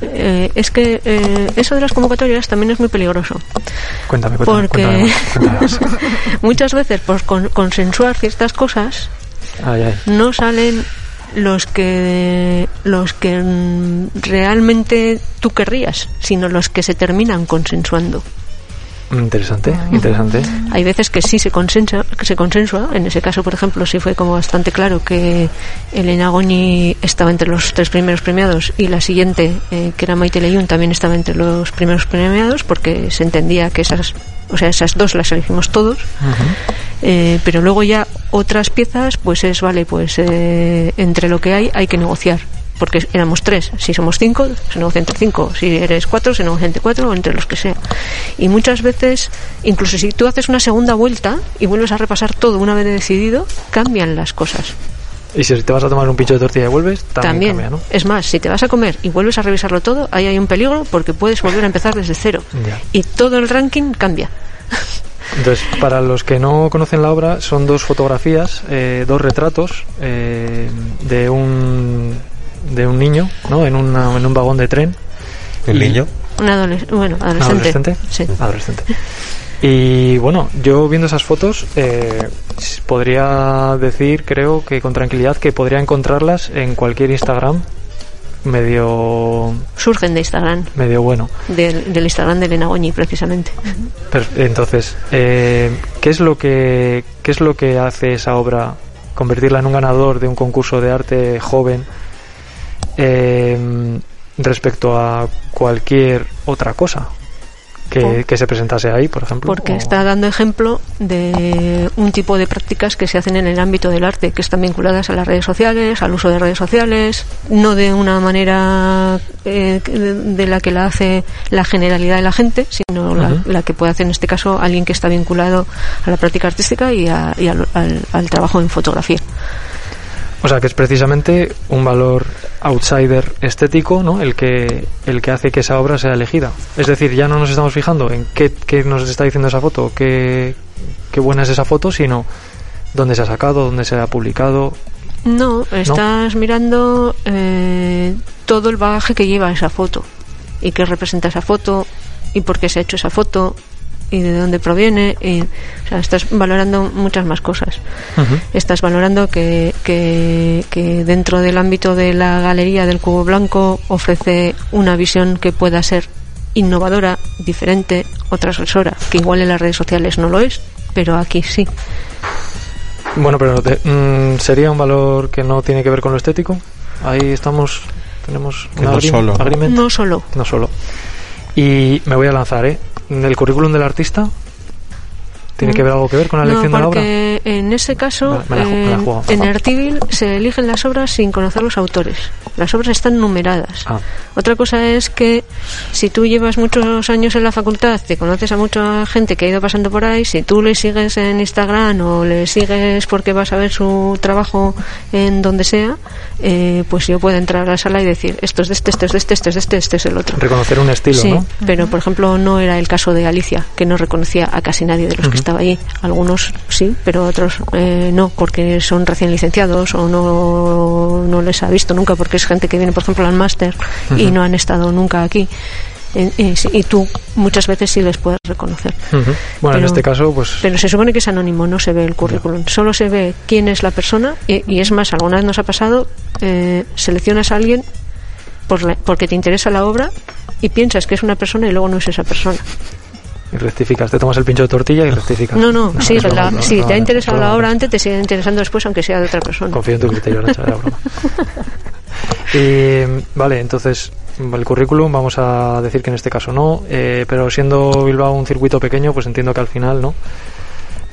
Eh, es que eh, eso de las convocatorias también es muy peligroso. Cuéntame, cuéntame, Porque cuéntame más, cuéntame más. muchas veces por con- consensuar ciertas cosas Ay, ay. no salen los que los que realmente tú querrías, sino los que se terminan consensuando. Interesante, interesante. Hay veces que sí se consensa, que se consensua. En ese caso, por ejemplo, sí fue como bastante claro que Elena Goñi estaba entre los tres primeros premiados y la siguiente, eh, que era Maite Leyún, también estaba entre los primeros premiados porque se entendía que esas, o sea, esas dos las elegimos todos. Eh, pero luego ya otras piezas, pues es, vale, pues eh, entre lo que hay hay que negociar. Porque éramos tres. Si somos cinco, se negocia entre cinco. Si eres cuatro, se negocia entre cuatro o entre los que sea. Y muchas veces, incluso si tú haces una segunda vuelta y vuelves a repasar todo una vez decidido, cambian las cosas. Y si te vas a tomar un pincho de tortilla y vuelves, también, También. cambia, ¿no? Es más, si te vas a comer y vuelves a revisarlo todo, ahí hay un peligro porque puedes volver a empezar desde cero. Ya. Y todo el ranking cambia. Entonces, para los que no conocen la obra, son dos fotografías, eh, dos retratos eh, de un de un niño, ¿no? En, una- en un vagón de tren. El Y- niño. Un adolescente. Bueno, adolescente. ¿Adolescente? Sí. Adolescente. Y bueno, yo viendo esas fotos eh, podría decir, creo que con tranquilidad, que podría encontrarlas en cualquier Instagram medio Surgen de Instagram. medio bueno. Del, del Instagram de Elena Goñi, precisamente. Entonces, eh, ¿qué es lo que qué es lo que hace esa obra convertirla en un ganador de un concurso de arte joven eh, respecto a cualquier otra cosa que, Por- que se presentase ahí, por ejemplo? Porque o- está dando ejemplo de un tipo de prácticas que se hacen en el ámbito del arte, que están vinculadas a las redes sociales, al uso de redes sociales, no de una manera eh, de, la que la hace la generalidad de la gente, sino la, que puede hacer en este caso alguien que está vinculado a la práctica artística y, a- y al, al- al trabajo en fotografía. O sea, que es precisamente un valor outsider estético, ¿no? El que, el que hace que esa obra sea elegida. Es decir, ya no nos estamos fijando en qué, qué nos está diciendo esa foto, qué, qué buena es esa foto, sino dónde se ha sacado, dónde se ha publicado. No, estás mirando eh, todo el bagaje que lleva esa foto y qué representa esa foto y por qué se ha hecho esa foto y de dónde proviene. Y, o sea, estás valorando muchas más cosas. Estás valorando que, que, que dentro del ámbito de la galería del Cubo Blanco ofrece una visión que pueda ser innovadora, diferente o transgresora, que igual en las redes sociales no lo es, pero aquí sí. Bueno, pero de- mm, sería un valor que no tiene que ver con lo estético. Ahí estamos, tenemos Que un no agreement- solo. No solo. No solo. Y me voy a lanzar, ¿eh? ¿El currículum del artista tiene que ver algo que ver con la No, elección de la obra? porque en ese caso, Me la- me la me la en- Ertibil se eligen las obras sin conocer los autores. Las obras están numeradas. Ah. Otra cosa es que si tú llevas muchos años en la facultad, te conoces a mucha gente que ha ido pasando por ahí, si tú le sigues en Instagram o le sigues porque vas a ver su trabajo en donde sea, eh, pues yo puedo entrar a la sala y decir, esto es de este, esto es de este, esto es de este, este es el otro. Reconocer un estilo, Sí, ¿no? pero por ejemplo no era el caso de Alicia, que no reconocía a casi nadie de los que estaba allí. Algunos sí, pero otros eh, no, porque son recién licenciados o no, no les ha visto nunca, porque es gente que viene, por ejemplo, al máster y no han estado nunca aquí. Eh, eh, y tú muchas veces sí les puedes reconocer. Bueno, en este caso, pues Pero se supone que es anónimo, no se ve el currículum. Solo se ve quién es la persona y, y es más, alguna vez nos ha pasado, eh, seleccionas a alguien por la- porque te interesa la obra y piensas que es una persona y luego no es esa persona. Y rectificas, te tomas el pincho de tortilla y rectificas. No, no, sí, la- no, si no, te ha interesado la obra antes, te sigue interesando después, aunque sea de otra persona. Confío en tu criterio, Arancha, era broma. Y, vale, entonces el currículum vamos a decir que en este caso no, eh, pero siendo Bilbao un circuito pequeño, pues entiendo que al final no.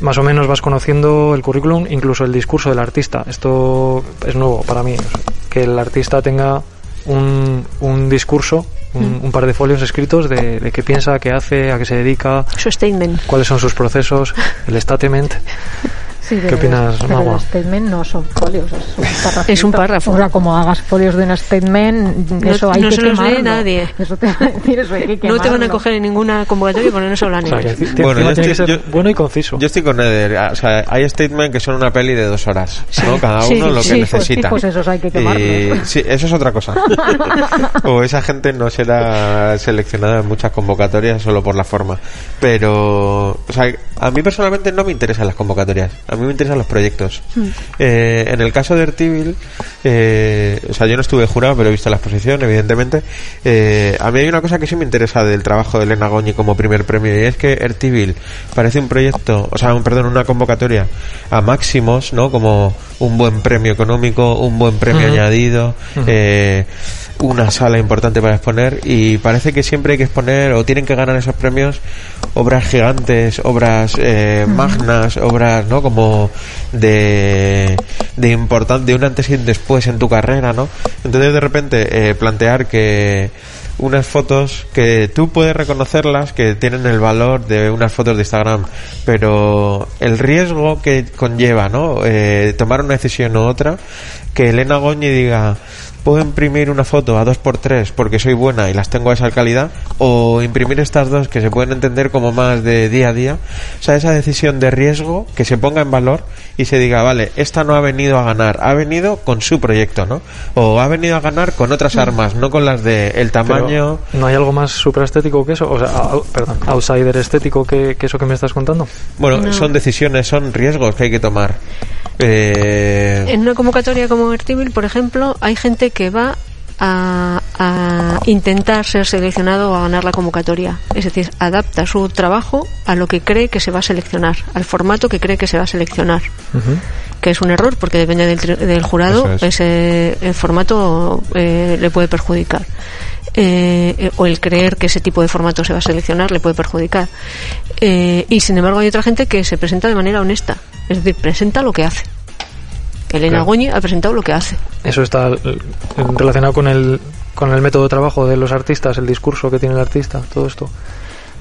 Más o menos vas conociendo el currículum, incluso el discurso del artista. Esto es nuevo para mí, que el artista tenga un, un discurso, un, un par de folios escritos de, de qué piensa, qué hace, a qué se dedica, Su statement. cuáles son sus procesos, el statement. Sí, ¿Qué pero- opinas, pero Magua? el statement no son folios, es un párrafo. Es un párrafo. O sea, como hagas folios de un statement, No- eso hay no que se los lee nadie. Eso te eso hay que No te van a coger en ninguna convocatoria porque no se hablan O sea, que ellos. ti- Bueno, yo estoy- yo- bueno y conciso. Yo estoy con Eder. O sea, hay statement que son una peli de dos horas, ¿no? Cada Sí, uno lo que sí, pues, necesita. pues esos hay que Y- quemarlos. sí, eso es otra cosa. o esa gente no será seleccionada en muchas convocatorias solo por la forma. Pero, o sea, a mí personalmente no me interesan las convocatorias. A mí me interesan los proyectos. Eh, en el caso de Ertibil, eh, o sea, yo no estuve jurado, pero he visto la exposición, evidentemente. Eh, a mí hay una cosa que sí me interesa del trabajo de Elena Goñi como primer premio y es que Ertibil parece un proyecto, o sea, un, perdón, una convocatoria a máximos, ¿no? Como un buen premio económico, un buen premio añadido, eh, una sala importante para exponer y parece que siempre hay que exponer o tienen que ganar esos premios obras gigantes, obras eh, magnas, obras, ¿no? Como de de importante, de un antes y un después en tu carrera, ¿no? Entonces de repente eh, plantear que unas fotos que tú puedes reconocerlas que tienen el valor de unas fotos de Instagram pero el riesgo que conlleva no Eh, tomar una decisión u otra que Elena Goñi diga puedo imprimir una foto a 2x3 porque soy buena y las tengo a esa calidad o imprimir estas dos que se pueden entender como más de día a día o sea esa decisión de riesgo que se ponga en valor y se diga vale esta no ha venido a ganar ha venido con su proyecto no o ha venido a ganar con otras armas no con las de el Pero, tamaño ¿No hay algo más supraestético que eso? O sea, au- perdón, outsider estético que, que eso que me estás contando. Bueno, No. son decisiones, son riesgos que hay que tomar. Eh, En una convocatoria como Ertibil, por ejemplo, hay gente que va a, a intentar ser seleccionado o a ganar la convocatoria. Es decir, adapta su trabajo a lo que cree que se va a seleccionar, al formato que cree que se va a seleccionar. Que es un error porque depende del, del jurado, es. ese el formato eh, le puede perjudicar. Eh, eh, o el creer que ese tipo de formato se va a seleccionar le puede perjudicar. Eh, y sin embargo hay otra gente que se presenta de manera honesta, es decir, presenta lo que hace. Elena Claro. Goñi ha presentado lo que hace. Eso está eh, relacionado con el, con el método de trabajo de los artistas, el discurso que tiene el artista, todo esto.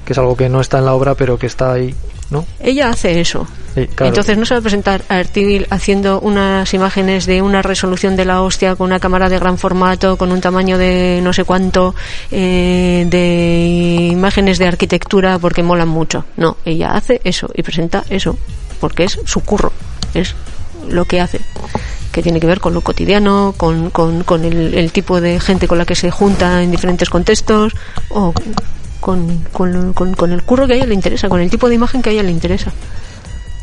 Que es algo que no está en la obra, pero que está ahí, ¿no? Ella hace eso. Sí, claro. Entonces no se va a presentar a Ertidil haciendo unas imágenes de una resolución de la hostia con una cámara de gran formato, con un tamaño de no sé cuánto, eh, de imágenes de arquitectura porque molan mucho. No, ella hace eso y presenta eso porque es su curro, es lo que hace que tiene que ver con lo cotidiano, con, con, con el, el tipo de gente con la que se junta en diferentes contextos o con, con, el curro que a ella le interesa, con el tipo de imagen que a ella le interesa.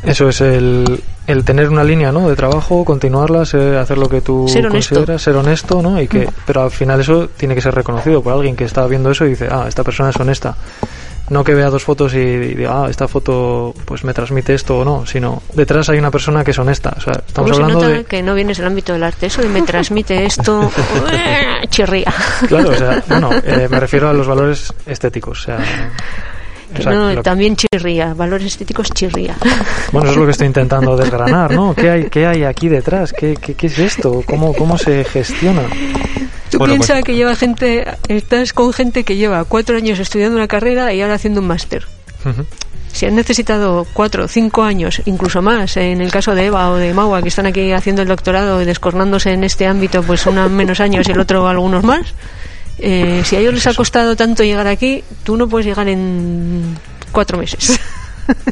Eso es el, el tener una línea, ¿no? De trabajo, continuarla, ser- hacer lo que tú Ser consideras, ser honesto, ¿no? Y que, pero al final eso tiene que ser reconocido por alguien que está viendo eso y dice, ah, esta persona es honesta. No que vea dos fotos y, y diga, ah, esta foto pues me transmite esto o no, sino detrás hay una persona que es honesta. O sea, estamos ¿Cómo se hablando nota de... que no vienes del ámbito del arte? Eso de me transmite esto, chirría. Claro, o sea, bueno, eh, me refiero a los valores estéticos. O sea, no, también chirría, valores estéticos chirría. Bueno, eso es lo que estoy intentando desgranar, ¿no? ¿Qué hay, qué hay aquí detrás? ¿Qué, qué, qué es esto? ¿Cómo, ¿Cómo se gestiona? Tú Bueno, piensas pues- que lleva gente, estás con gente que lleva cuatro años estudiando una carrera y ahora haciendo un máster. Si han necesitado cuatro o cinco años, incluso más, en el caso de Eva o de Maua, que están aquí haciendo el doctorado y descornándose en este ámbito, pues unos menos años y el otro algunos más, eh, si a ellos les ha costado tanto llegar aquí, tú no puedes llegar en cuatro meses.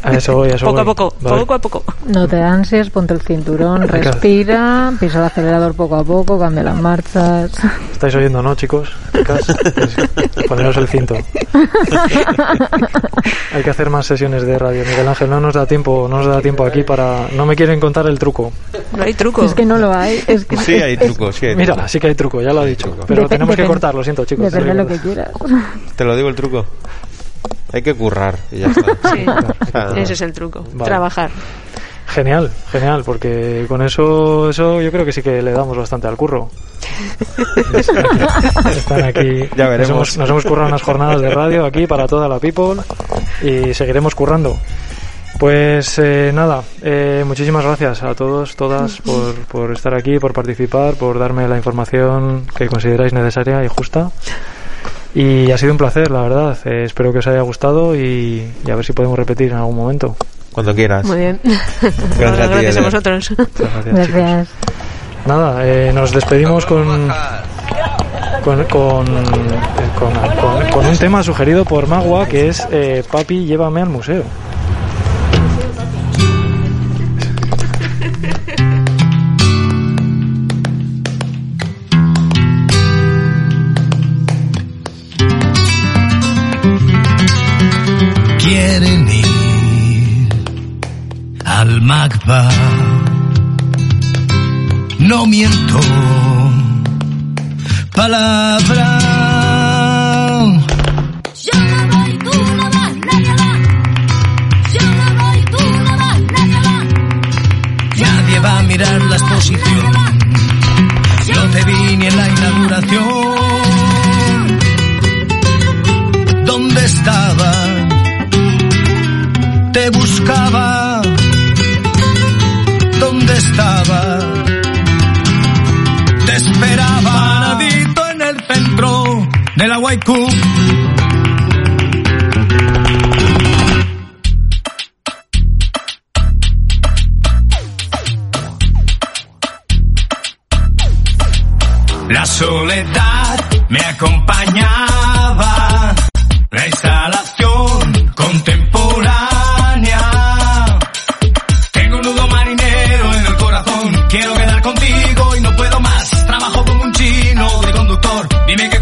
A eso voy, a eso poco a voy. poco, Vale. poco a poco. No te ansies, ponte el cinturón, respira, pisa el acelerador poco a poco, cambia las marchas. Estáis oyendo, ¿no, chicos? Pues, poneros el cinto. Hay que hacer más sesiones de radio. Miguel Ángel, no nos da tiempo, no nos da tiempo aquí para... No me quieren contar el truco. No hay truco. Es que no lo hay. Es que sí hay trucos, sí hay Mira, sí que hay truco, ya lo ha dicho. Pero Dep- tenemos que cortar, lo siento, chicos. Depende de lo que quieras. Te lo digo el truco. Hay que currar y ya está. Sí, O sea, ese es el truco. Vale. Trabajar. Genial, genial, porque con eso, eso yo creo que sí que le damos bastante al curro. Están aquí. Ya veremos. Nos hemos, nos hemos currado unas jornadas de radio aquí para toda la people y seguiremos currando. Pues eh, nada, eh, muchísimas gracias a todos, todas, por, por estar aquí, por participar, por darme la información que consideráis necesaria y justa. Y ha sido un placer, la verdad. Eh, espero que os haya gustado y, y a ver si podemos repetir en algún momento. Cuando quieras. Muy bien. Gracias a ti, gracias a vosotros. Muchas gracias. Nada, eh, nos despedimos con con, con, eh, con, con- con un tema sugerido por Magua que es eh, Papi, llévame al museo. Magba. No miento, palabra. Yo tú no vas, nadie va. Yo tú vas, nadie va. Nadie va a mirar la exposición. No te vi ni en la inauguración. ¿Dónde estaba? Te buscaba. Centro de la Waiku. La soledad me acompañaba, la instalación contemporánea. Tengo un nudo marinero en el corazón, quiero quedar contigo y no puedo más. Trabajo como un chino de conductor, dime qué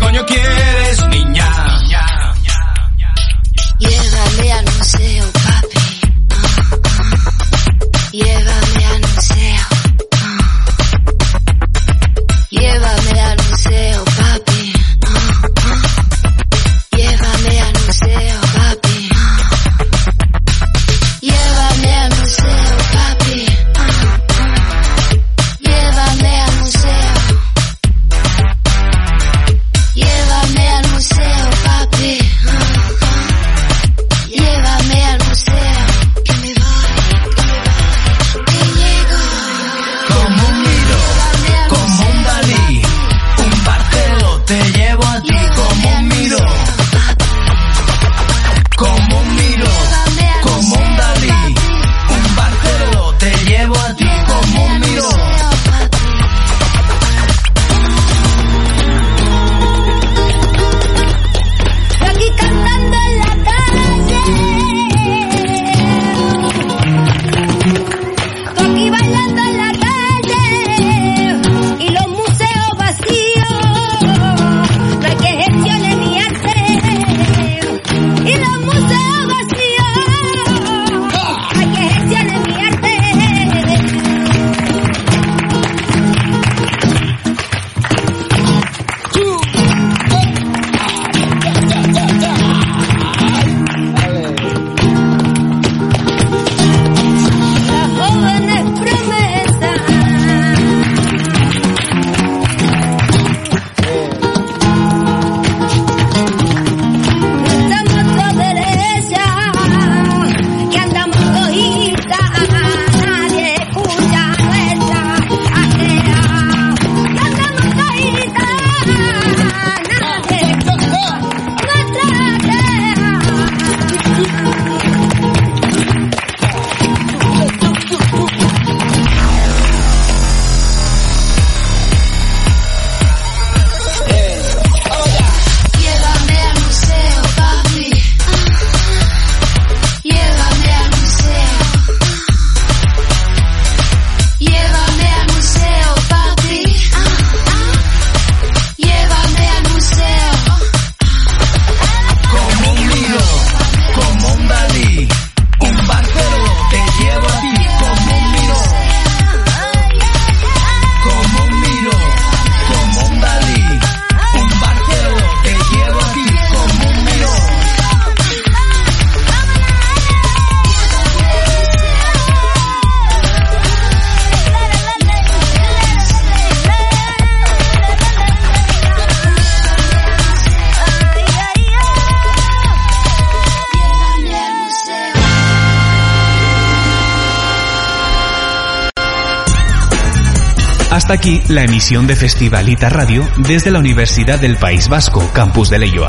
Aquí la emisión de Festivalita Radio desde la Universidad del País Vasco, campus de Leyoa.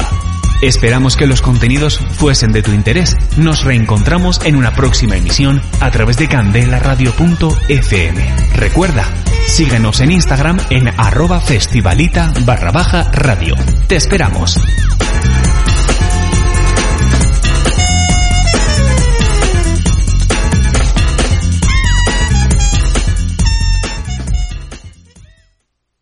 Esperamos que los contenidos fuesen de tu interés. Nos reencontramos en una próxima emisión a través de candelaradio.fm. Recuerda, síguenos en Instagram en arroba festivalita barra baja radio. Te esperamos.